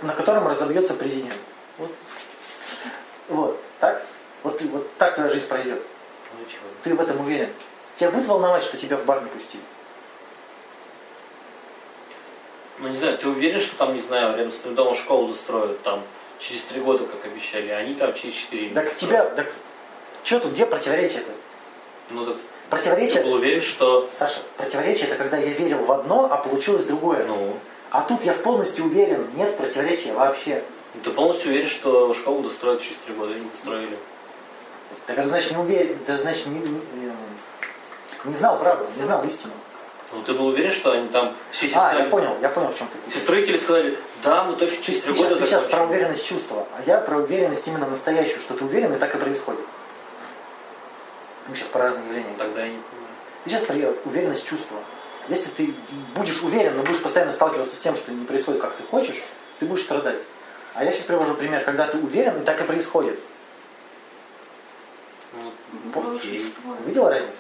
на котором разобьется президент. Вот, вот так? Вот, вот так твоя жизнь пройдет. ну и чего? Ты в этом уверен. Тебя будет волновать, что тебя в бар не пустили? Ну не знаю, ты уверен, что там, не знаю, рядом с твоим домом школу достроят там через три года, как обещали, а они там через четыре. Так тебя, так что тут, где противоречие-то? Ну так ты Противоречие, был уверен, что... Саша, противоречие это когда я верил в одно, а получилось другое. Ну, А тут я полностью уверен, нет противоречия вообще. ну, ты полностью уверен, что школу достроят через три года, не достроили. Так это значит не уверен, это значит не, не, не знал правду, не знал истину. Ну ты был уверен, что они там все А, я понял, я понял, в чем ты Все строители сказали, да, мы точно через три сейчас, года ты сейчас про уверенность чувства, а я про уверенность именно настоящую, что ты уверен, и так и происходит. Мы сейчас про разные явления. Тогда я не понимаю. Ты сейчас про уверенность чувства. Если ты будешь уверен, но будешь постоянно сталкиваться с тем, что не происходит, как ты хочешь, ты будешь страдать. А я сейчас привожу пример, когда ты уверен, и так и происходит. Ну. Увидела разницу?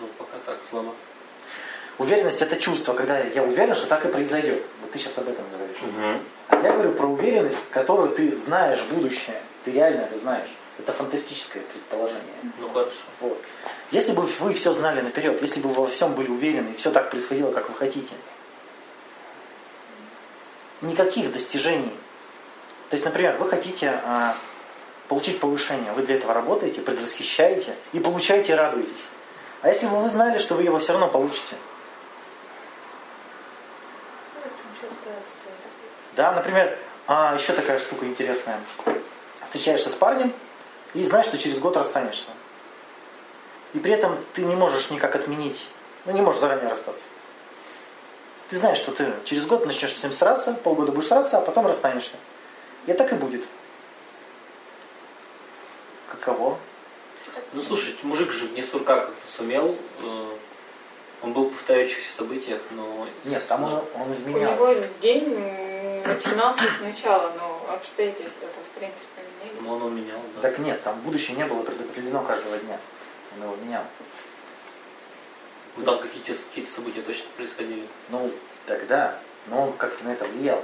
Ну, пока так, слабо. Уверенность это чувство, когда я уверен, что так и произойдет. Вот ты сейчас об этом говоришь. А я говорю про уверенность, которую ты знаешь будущее. Ты реально это знаешь. Это фантастическое предположение. Ну хорошо. Вот. Если бы вы все знали наперед, если бы вы во всем были уверены, и все так происходило, как вы хотите, никаких достижений. То есть, например, вы хотите а, получить повышение, вы для этого работаете, предвосхищаете и получаете и радуетесь. А если бы вы знали, что вы его все равно получите? Да, например, а, еще такая штука интересная. Встречаешься с парнем и знаешь, что через год расстанешься. И при этом ты не можешь никак отменить, ну не можешь заранее расстаться. Ты знаешь, что ты через год начнешь с ним сраться, полгода будешь сраться, а потом расстанешься. И так и будет. Каково? Ну слушай, мужик же не сурка как-то сумел. э, Он был в повторяющихся событиях, но... Нет, там он, он У изменял. него день начинался сначала, но обстоятельства-то в принципе менялись. Ну, он менял, да. Так нет, там будущее не было предопределено каждого дня. Он его менял. Ну, там какие-то какие события точно происходили. Ну, тогда, но он как-то на это влиял.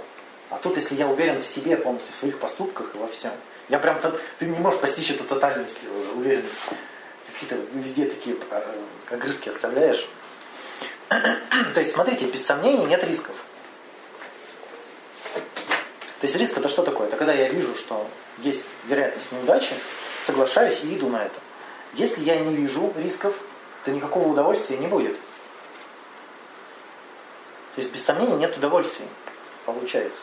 А тут, если я уверен в себе полностью, в своих поступках и во всем, я прям, то- ты не можешь постичь эту тотальность, э, уверенность. Какие-то везде такие э, огрызки оставляешь. То есть, смотрите, без сомнений нет рисков. То есть риск это что такое? Это когда я вижу, что есть вероятность неудачи, соглашаюсь и иду на это. Если я не вижу рисков, то никакого удовольствия не будет. То есть без сомнения нет удовольствия, получается.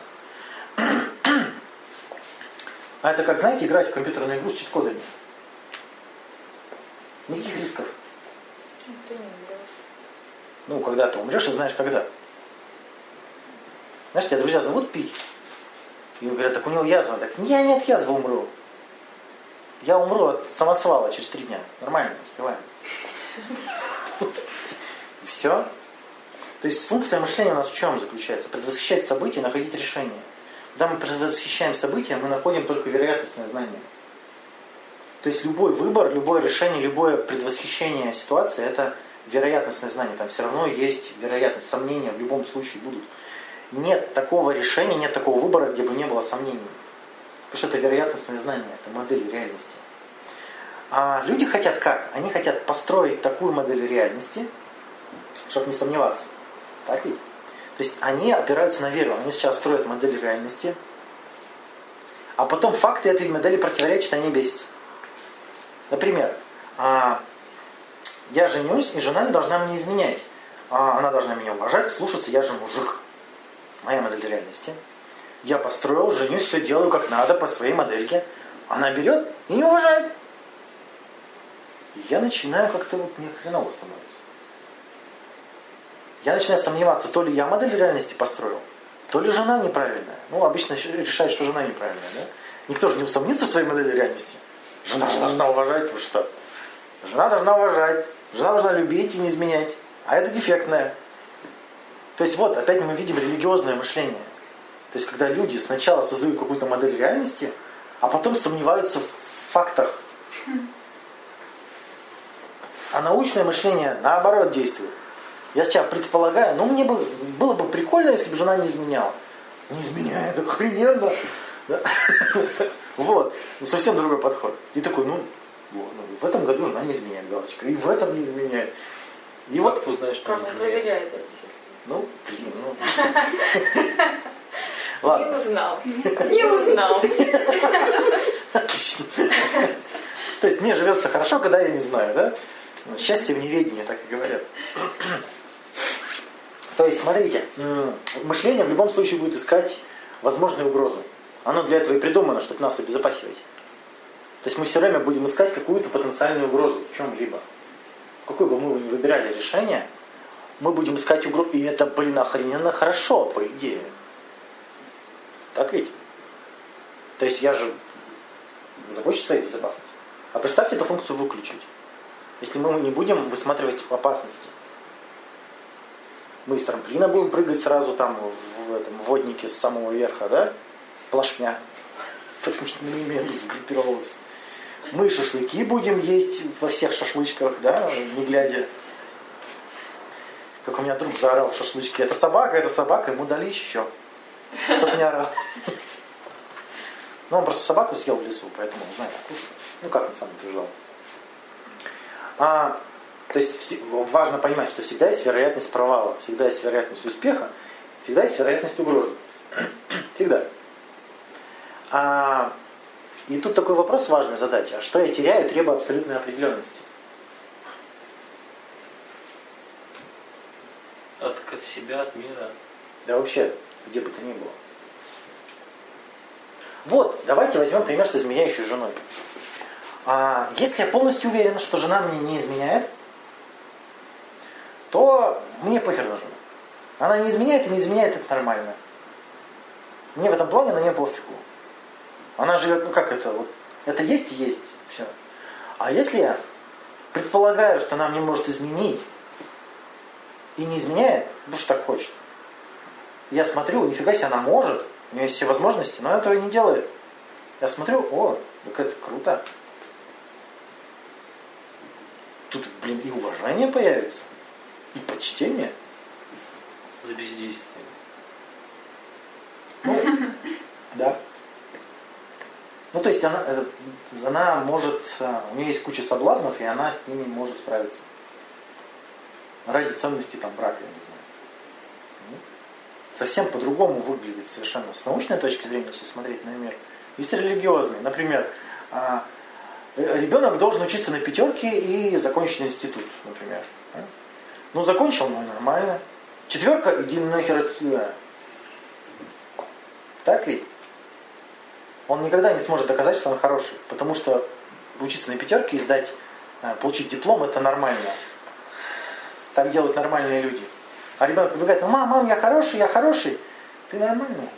А это как, знаете, играть в компьютерную игру с чит-кодами. Никаких рисков. Ну, когда ты умрешь, и знаешь когда. Знаешь, тебя друзья зовут пить. И говорят, так у него язва. Так я не от язвы умру. Я умру от самосвала через три дня. Нормально, успеваем. Все. То есть функция мышления у нас в чем заключается? Предвосхищать события, находить решение. Когда мы предвосхищаем события, мы находим только вероятностное знание. То есть любой выбор, любое решение, любое предвосхищение ситуации – это вероятностное знание, там все равно есть вероятность, сомнения в любом случае будут. Нет такого решения, нет такого выбора, где бы не было сомнений. Потому что это вероятностное знание, это модель реальности. А люди хотят как? Они хотят построить такую модель реальности, чтобы не сомневаться. Так ведь? То есть они опираются на веру. Они сейчас строят модель реальности, а потом факты этой модели противоречат, они бесятся. Например, а, я женюсь, и жена не должна мне изменять. А, она должна меня уважать, слушаться, я же мужик. Моя модель реальности. Я построил, женюсь, все делаю как надо по своей модельке. Она берет и не уважает. Я начинаю как-то вот мне хреново становится. Я начинаю сомневаться, то ли я модель реальности построил, то ли жена неправильная. Ну, обычно решает, что жена неправильная, да? Никто же не усомнится в своей модели реальности. Жена же должна уважать, вы что? Жена должна уважать, жена должна любить и не изменять. А это дефектное. То есть вот, опять мы видим религиозное мышление. То есть когда люди сначала создают какую-то модель реальности, а потом сомневаются в фактах. А научное мышление наоборот действует. Я сейчас предполагаю, ну мне бы, было бы прикольно, если бы жена не изменяла. Не изменяет, охрененно. Да? Вот. Ну, совсем другой подход. И такой, ну, ну, в этом году жена не изменяет галочка. И в этом не изменяет. И вот кто знает, что Как он проверяет это Ну, блин, ну. Не Ладно. узнал. Не узнал. Отлично. То есть мне живется хорошо, когда я не знаю, да? Счастье в неведении, так и говорят. То есть, смотрите, мышление в любом случае будет искать возможные угрозы. Оно для этого и придумано, чтобы нас обезопасивать. То есть мы все время будем искать какую-то потенциальную угрозу в чем-либо. Какое бы мы ни выбирали решение, мы будем искать угрозу. И это, блин, охрененно хорошо, по идее. Так ведь? То есть я же забочусь о своей безопасности. А представьте эту функцию выключить. Если мы не будем высматривать опасности. Мы из трамплина будем прыгать сразу там в этом воднике с самого верха, да? Плашмя. Потому что мы не умеем сгруппировываться. Мы шашлыки будем есть во всех шашлычках, да, не глядя. Как у меня друг заорал в шашлычке. Это собака, это собака, ему дали еще. Чтоб не орал. Ну, он просто собаку съел в лесу, поэтому знает вкус. Ну, как он сам утверждал. А, то есть важно понимать, что всегда есть вероятность провала, всегда есть вероятность успеха, всегда есть вероятность угрозы. Всегда. А, и тут такой вопрос важный задать. А что я теряю, требуя абсолютной определенности? От к- себя, от мира. Да вообще, где бы то ни было. Вот, давайте возьмем пример с изменяющей женой. А, если я полностью уверен, что жена мне не изменяет, то мне похер на жену. Она не изменяет и не изменяет, это нормально. Мне в этом плане на нее пофигу. Она живет, ну как это, вот, это есть и есть, все. А если я предполагаю, что она мне может изменить, и не изменяет, потому что так хочет, я смотрю, нифига себе, она может, у нее есть все возможности, но она этого не делает. Я смотрю, о, так это круто. Тут, блин, и уважение появится, и почтение. За бездействие. Да. Ну, то есть она, э, она может, э, у нее есть куча соблазнов, и она с ними может справиться. Ради ценности там брака, я не знаю. Ну, Совсем по-другому выглядит совершенно с научной точки зрения, если смотреть на мир. Есть религиозный. Например, а, э, ребенок должен учиться на пятерке и закончить институт, например. Ну, закончил, ну, нормально. Четверка, иди нахер отсюда. Так ведь? Он никогда не сможет доказать, что он хороший. Потому что учиться на пятерке и сдать, э, получить диплом, это нормально. Так делают нормальные люди. А ребенок прибегает, ну мам, мам, я хороший, я хороший. Ты нормальный.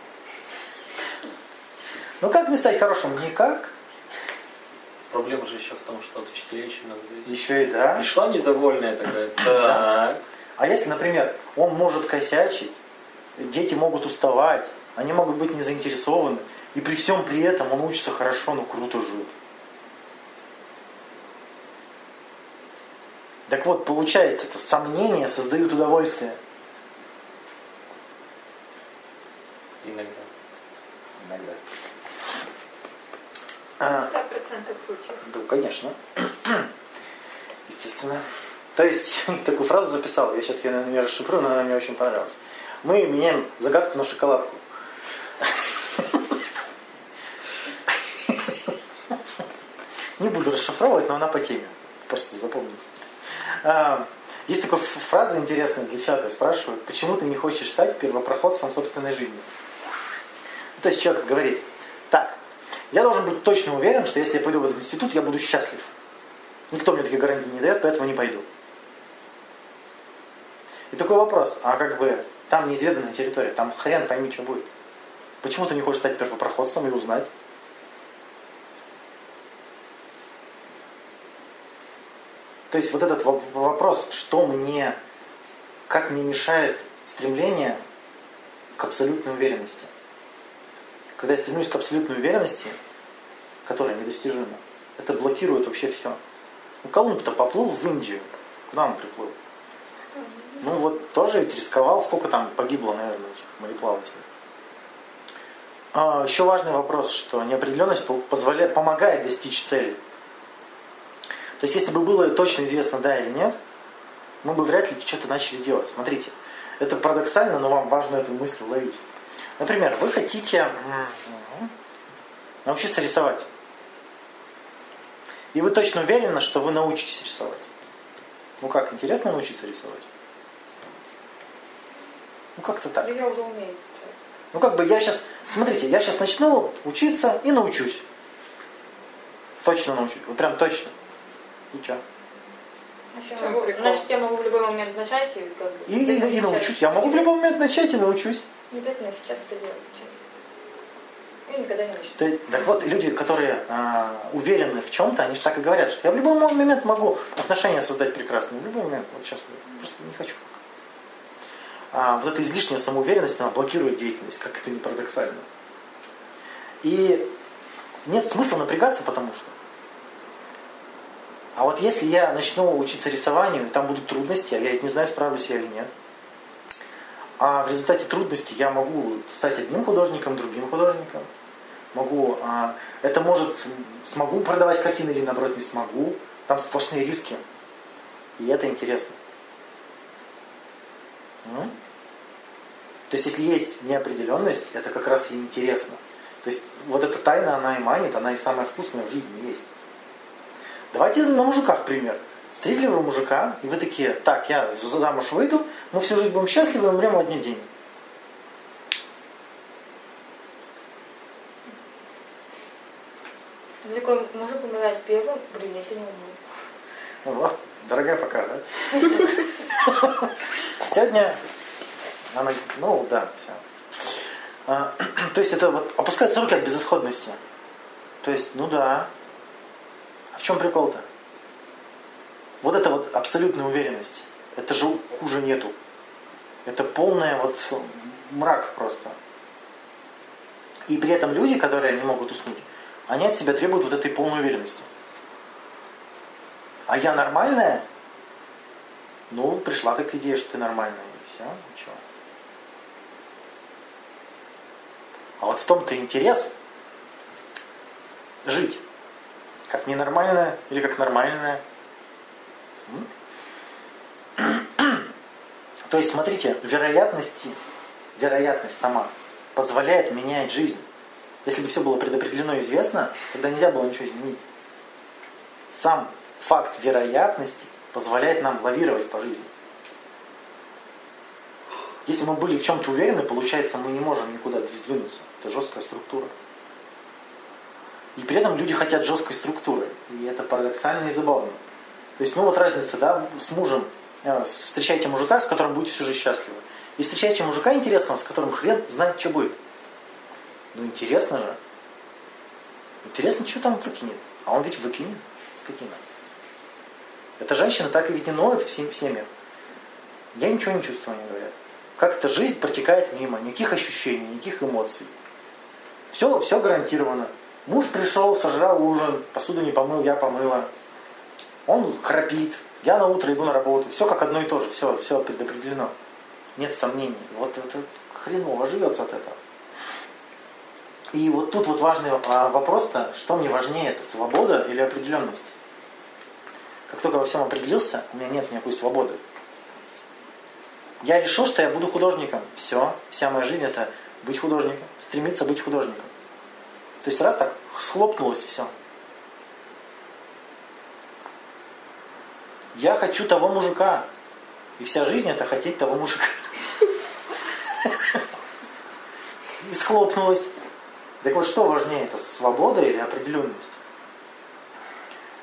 Ну как мне стать хорошим? Никак. Проблема же еще в том, что от учителей еще надо. Еще и да. Пришла недовольная такая. Да. Так. А если, например, он может косячить, дети могут уставать, они могут быть не заинтересованы, и при всем при этом он учится хорошо, ну круто же. Так вот, получается, это сомнения создают удовольствие. Иногда. Иногда. А, 100% случаев. да, конечно. Естественно. То есть, такую фразу записал, я сейчас ее, наверное, не расшифрую, но она мне очень понравилась. Мы меняем загадку на шоколадку. Не буду расшифровывать, но она по теме. Просто запомните. А, Есть такая фраза интересная для человека. Спрашивают, почему ты не хочешь стать первопроходцем собственной жизни? Ну, То есть человек говорит, так, я должен быть точно уверен, что если я пойду в этот институт, я буду счастлив. Никто мне такие гарантии не дает, поэтому не пойду. И такой вопрос, а как бы там неизведанная территория, там хрен пойми, что будет. Почему ты не хочешь стать первопроходцем и узнать? То есть вот этот воп- вопрос, что мне, как мне мешает стремление к абсолютной уверенности. Когда я стремлюсь к абсолютной уверенности, которая недостижима, это блокирует вообще все. Ну, Колумб-то поплыл в Индию. Куда он приплыл? Ну вот тоже ведь рисковал, сколько там погибло, наверное, этих мореплавателей. А, еще важный вопрос, что неопределенность по- позволяет, помогает достичь цели. То есть если бы было точно известно да или нет, мы бы вряд ли что-то начали делать. Смотрите, это парадоксально, но вам важно эту мысль уловить. Например, вы хотите научиться рисовать. И вы точно уверены, что вы научитесь рисовать. Ну как, интересно научиться рисовать? Ну как-то так. Ну, я уже умею. Ну как бы я сейчас, смотрите, я сейчас начну учиться и научусь. Точно научусь. Вот прям точно. Чё? Значит, я могу, прикол? значит, я могу в любой момент начать и как бы... И, и- и научусь. Я могу в любой момент начать и научусь. Не обязательно сейчас это делать. Я никогда не начну. То есть, так вот, люди, которые а, уверены в чем-то, они же так и говорят, что я в любой момент могу отношения создать прекрасные. В любой момент. Вот сейчас просто не хочу пока. А вот эта излишняя самоуверенность, она блокирует деятельность, как это не парадоксально. И нет смысла напрягаться, потому что. А вот если я начну учиться рисованию, и там будут трудности, а я не знаю, справлюсь я или нет. А в результате трудностей я могу стать одним художником, другим художником. Могу, а, это может, смогу продавать картины или наоборот не смогу. Там сплошные риски. И это интересно. М? То есть, если есть неопределенность, это как раз и интересно. То есть, вот эта тайна, она и манит, она и самая вкусная в жизни есть. Давайте на мужиках пример. Встретили вы мужика, и вы такие, так, я замуж выйду, мы всю жизнь будем счастливы, умрем в один день. Такой мужик умирает первым, блин, я сегодня умру. О, дорогая пока, да? Сегодня она, ну да, все. А, то есть это вот опускаются руки от безысходности. То есть, ну да. А в чем прикол-то? Вот это вот абсолютная уверенность. Это же хуже нету. Это полная вот мрак просто. И при этом люди, которые не могут уснуть, они от себя требуют вот этой полной уверенности. А я нормальная? Ну, пришла так идея, что ты нормальная. И все, ничего. А вот в том-то интерес жить. Как ненормальная или как нормальная. То есть, смотрите, вероятности, вероятность сама позволяет менять жизнь. Если бы все было предопределено и известно, тогда нельзя было ничего изменить. Сам факт вероятности позволяет нам лавировать по жизни. Если мы были в чем-то уверены, получается, мы не можем никуда сдвинуться. Это жесткая структура. И при этом люди хотят жесткой структуры. И это парадоксально и забавно. То есть, ну вот разница, да, с мужем. э, Встречаете мужика, с которым будете всю жизнь счастливы. И встречаете мужика интересного, с которым хрен знает, что будет. Ну интересно же. Интересно, что там выкинет. А он ведь выкинет. Скотина. Эта женщина так и ведь не ноет в сем- семьях. Я ничего не чувствую, они говорят. Как эта жизнь протекает мимо, никаких ощущений, никаких эмоций. Все, все гарантировано. Муж пришел, сожрал ужин, посуду не помыл, я помыла. Он храпит, я на утро иду на работу, все как одно и то же, все, все предопределено. Нет сомнений. Вот это хреново живется от этого. И вот тут вот важный а, вопрос-то, что мне важнее, это свобода или определенность? Как только во всем определился, у меня нет никакой свободы. Я решил, что я буду художником. Все, вся моя жизнь это быть художником, стремиться быть художником. То есть раз так схлопнулось все. Я хочу того мужика. И вся жизнь это хотеть того мужика. И схлопнулось. Так вот, что важнее, это свобода или определенность?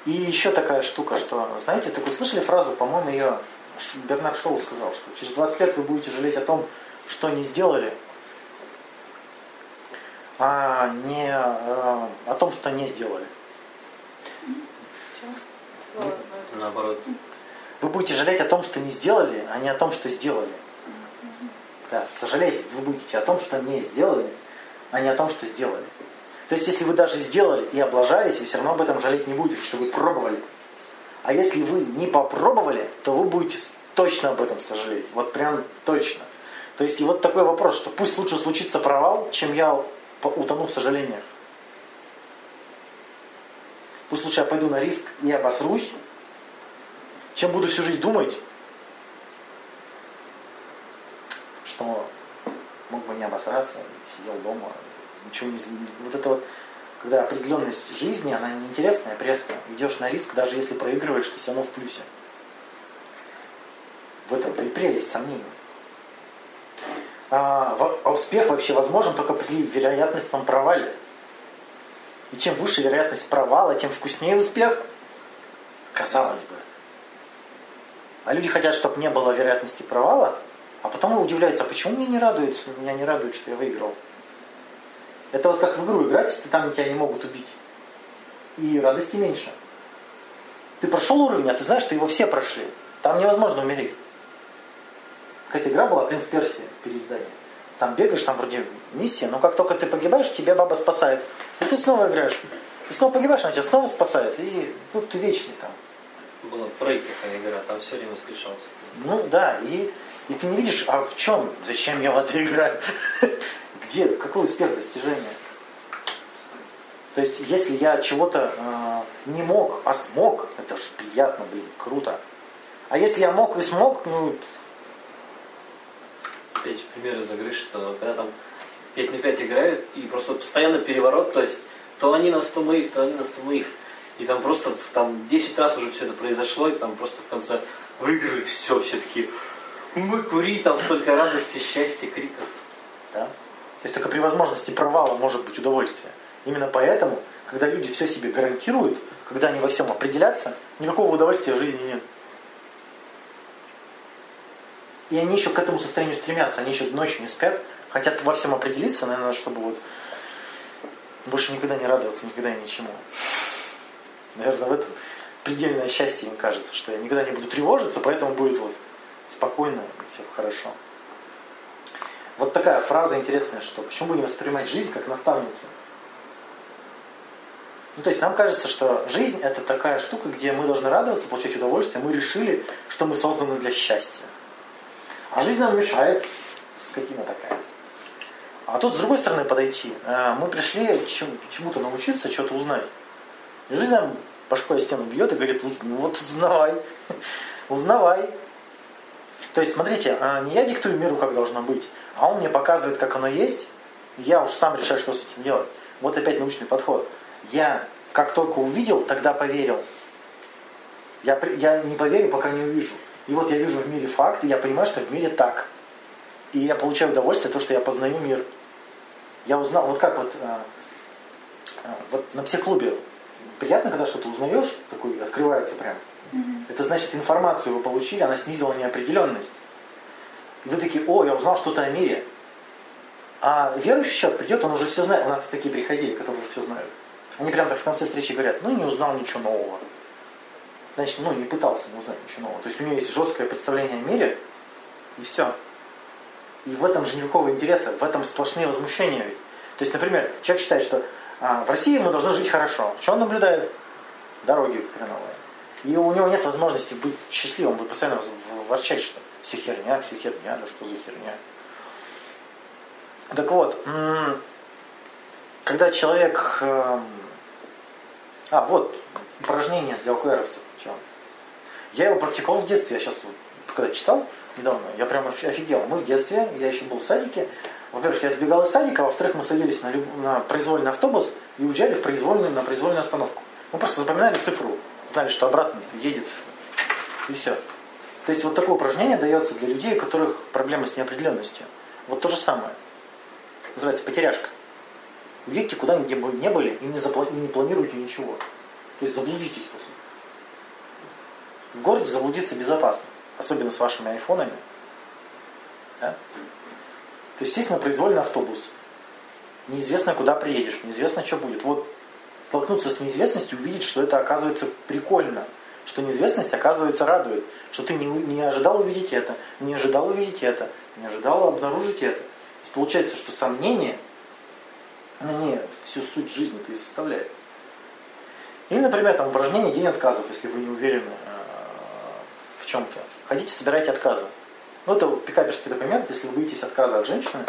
И еще такая штука, что, знаете, такую слышали фразу, по-моему, ее Бернард Шоу сказал, что через 20 лет вы будете жалеть о том, что не сделали, а не а, о том, что не сделали. Наоборот. Вы будете жалеть о том, что не сделали, а не о том, что сделали. Да, сожалеть вы будете о том, что не сделали, а не о том, что сделали. То есть, если вы даже сделали и облажались, вы все равно об этом жалеть не будете, что вы пробовали. А если вы не попробовали, то вы будете точно об этом сожалеть. Вот прям точно. То есть, и вот такой вопрос, что пусть лучше случится провал, чем я утону в сожалениях. Пусть лучше я пойду на риск и обосрусь, чем буду всю жизнь думать, что мог бы не обосраться, сидел дома, ничего не Вот это вот, когда определенность жизни, она неинтересная, пресная. Идешь на риск, даже если проигрываешь, ты все равно в плюсе. В этом-то и прелесть сомнений. А, а успех вообще возможен только при вероятностном провале. И чем выше вероятность провала, тем вкуснее успех. Казалось бы. А люди хотят, чтобы не было вероятности провала, а потом удивляются, почему меня не радует, меня не радует, что я выиграл. Это вот как в игру играть, если там тебя не могут убить. И радости меньше. Ты прошел уровень, а ты знаешь, что его все прошли. Там невозможно умереть. Какая-то игра была, «Принц Персия», переиздание. Там бегаешь, там вроде миссия, но как только ты погибаешь, тебя баба спасает. И ты снова играешь. Ты снова погибаешь, она тебя снова спасает. И ну, ты вечный там. Была Прей такая игра, там все время воскрешался. Ну да, и, и ты не видишь, а в чем, зачем я в это играю? Где, какой успех достижения? То есть, если я чего-то э, не мог, а смог, это же приятно, блин, круто. А если я мог и смог, ну... Опять же, пример из игры, что когда там 5 на 5 играют, и просто постоянно переворот, то есть, то они на 100 моих, то они на 100 моих. И там просто там 10 раз уже все это произошло, и там просто в конце выиграли все, все таки мы кури, там столько радости, счастья, криков. Да? То есть только при возможности провала может быть удовольствие. Именно поэтому, когда люди все себе гарантируют, когда они во всем определятся, никакого удовольствия в жизни нет. И они еще к этому состоянию стремятся, они еще ночью не спят, хотят во всем определиться, наверное, чтобы вот больше никогда не радоваться, никогда и ничему. Наверное, в этом предельное счастье им кажется, что я никогда не буду тревожиться, поэтому будет вот спокойно, все хорошо. Вот такая фраза интересная, что почему будем воспринимать жизнь как наставницу? Ну, то есть нам кажется, что жизнь это такая штука, где мы должны радоваться, получать удовольствие. Мы решили, что мы созданы для счастья. А жизнь нам мешает. Скотина такая. А тут с другой стороны подойти. Э, мы пришли чему-то научиться, что-то узнать. Жизнь нам башкой стену бьет и говорит, ну вот узнавай. узнавай. То есть, смотрите, а не я диктую миру, как должно быть, а он мне показывает, как оно есть, я уж сам решаю, что с этим делать. Вот опять научный подход. Я как только увидел, тогда поверил. Я, я не поверю, пока не увижу. И вот я вижу в мире факт, и я понимаю, что в мире так. И я получаю удовольствие от того, что я познаю мир. Я узнал, вот как вот, а, а, вот на психклубе приятно, когда что-то узнаешь, такой открывается прям. Mm-hmm. Это значит, информацию вы получили, она снизила неопределенность. И вы такие, о, я узнал что-то о мире. А верующий человек придет, он уже все знает. У нас такие приходили, которые уже все знают. Они прям так в конце встречи говорят, ну не узнал ничего нового. Значит, ну не пытался не узнать ничего нового. То есть у него есть жесткое представление о мире, и все. И в этом же никакого интереса, в этом сплошные возмущения. То есть, например, человек считает, что а, в России мы должны жить хорошо. Что он наблюдает? Дороги хреновые. И у него нет возможности быть счастливым, он будет постоянно ворчать, что все херня, все херня, да что за херня. Так вот, когда человек... эм, А, вот, упражнение для ОКРовцев. Я его практиковал в детстве, я сейчас когда читал недавно, я прям оф- офигел. Мы в детстве, я еще был в садике, во-первых, я сбегал из садика, во-вторых, мы садились на, люб- на произвольный автобус и уезжали в произвольную, на произвольную остановку. Мы просто запоминали цифру, знали, что обратно едет, и все. То есть вот такое упражнение дается для людей, у которых проблемы с неопределенностью. Вот то же самое. Называется потеряшка. Едьте куда где бы не были и не, запла- и не планируйте ничего. То есть заблудитесь, по сути. В городе заблудиться безопасно. Особенно с вашими айфонами. Да? То есть сесть на произвольный автобус. Неизвестно, куда приедешь, неизвестно, что будет. Вот столкнуться с неизвестностью, увидеть, что это оказывается прикольно. Что неизвестность, оказывается, радует. Что ты не, не ожидал увидеть это, не ожидал увидеть это, не ожидал обнаружить это. То есть получается, что сомнение, они всю суть жизни-то и составляет. Или, например, там упражнение «День отказов», если вы не уверены чем-то. Ходите, собирайте отказы. Ну, это пикаперский документ, если вы боитесь отказа от женщины,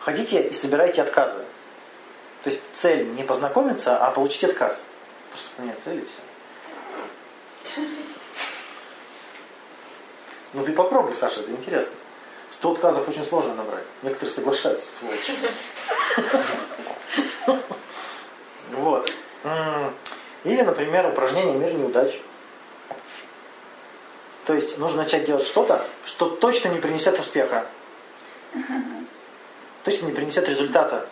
ходите и собирайте отказы. То есть цель не познакомиться, а получить отказ. Просто поменять цель и все. Ну ты попробуй, Саша, это интересно. 100 отказов очень сложно набрать. Некоторые соглашаются, сволочи. Вот. Или, например, упражнение «Мир неудач». То есть нужно начать делать что-то, что точно не принесет успеха. Точно не принесет результата.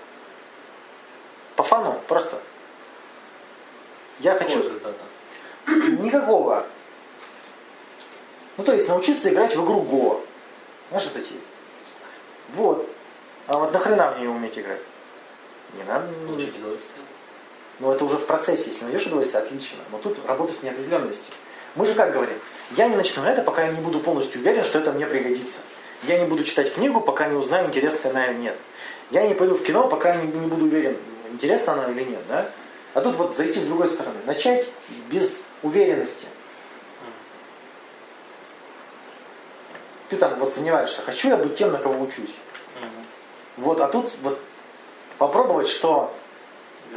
По фану просто. Я хочу... Какого результата? Никакого. Ну, то есть научиться играть в игру Го. Знаешь, вот такие. Вот. А вот нахрена в нее уметь играть? Не надо. Получить удовольствие. Но это уже в процессе. Если найдешь удовольствие, отлично. Но тут работа с неопределенностью. Мы же как говорим? Я не начну это, пока я не буду полностью уверен, что это мне пригодится. Я не буду читать книгу, пока не узнаю, интересна она или нет. Я не пойду в кино, пока не, не буду уверен, интересна она или нет. Да? А тут вот зайти с другой стороны. Начать без уверенности. Ты там вот сомневаешься, хочу я быть тем, на кого учусь. Вот, а тут вот попробовать, что,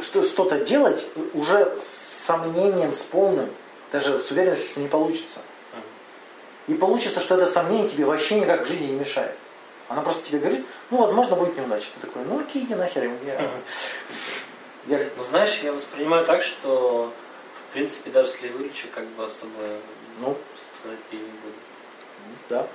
что что-то делать уже с сомнением, с полным, даже с уверенностью, что не получится. И получится, что это сомнение тебе вообще никак в жизни не мешает. Она просто тебе говорит, ну, возможно, будет неудача. Ты такой, ну, окей, иди нахер. Я, я- Ну, знаешь, я воспринимаю так, что, в принципе, даже если вылечу, как бы особо ну, страдать я не буду. да.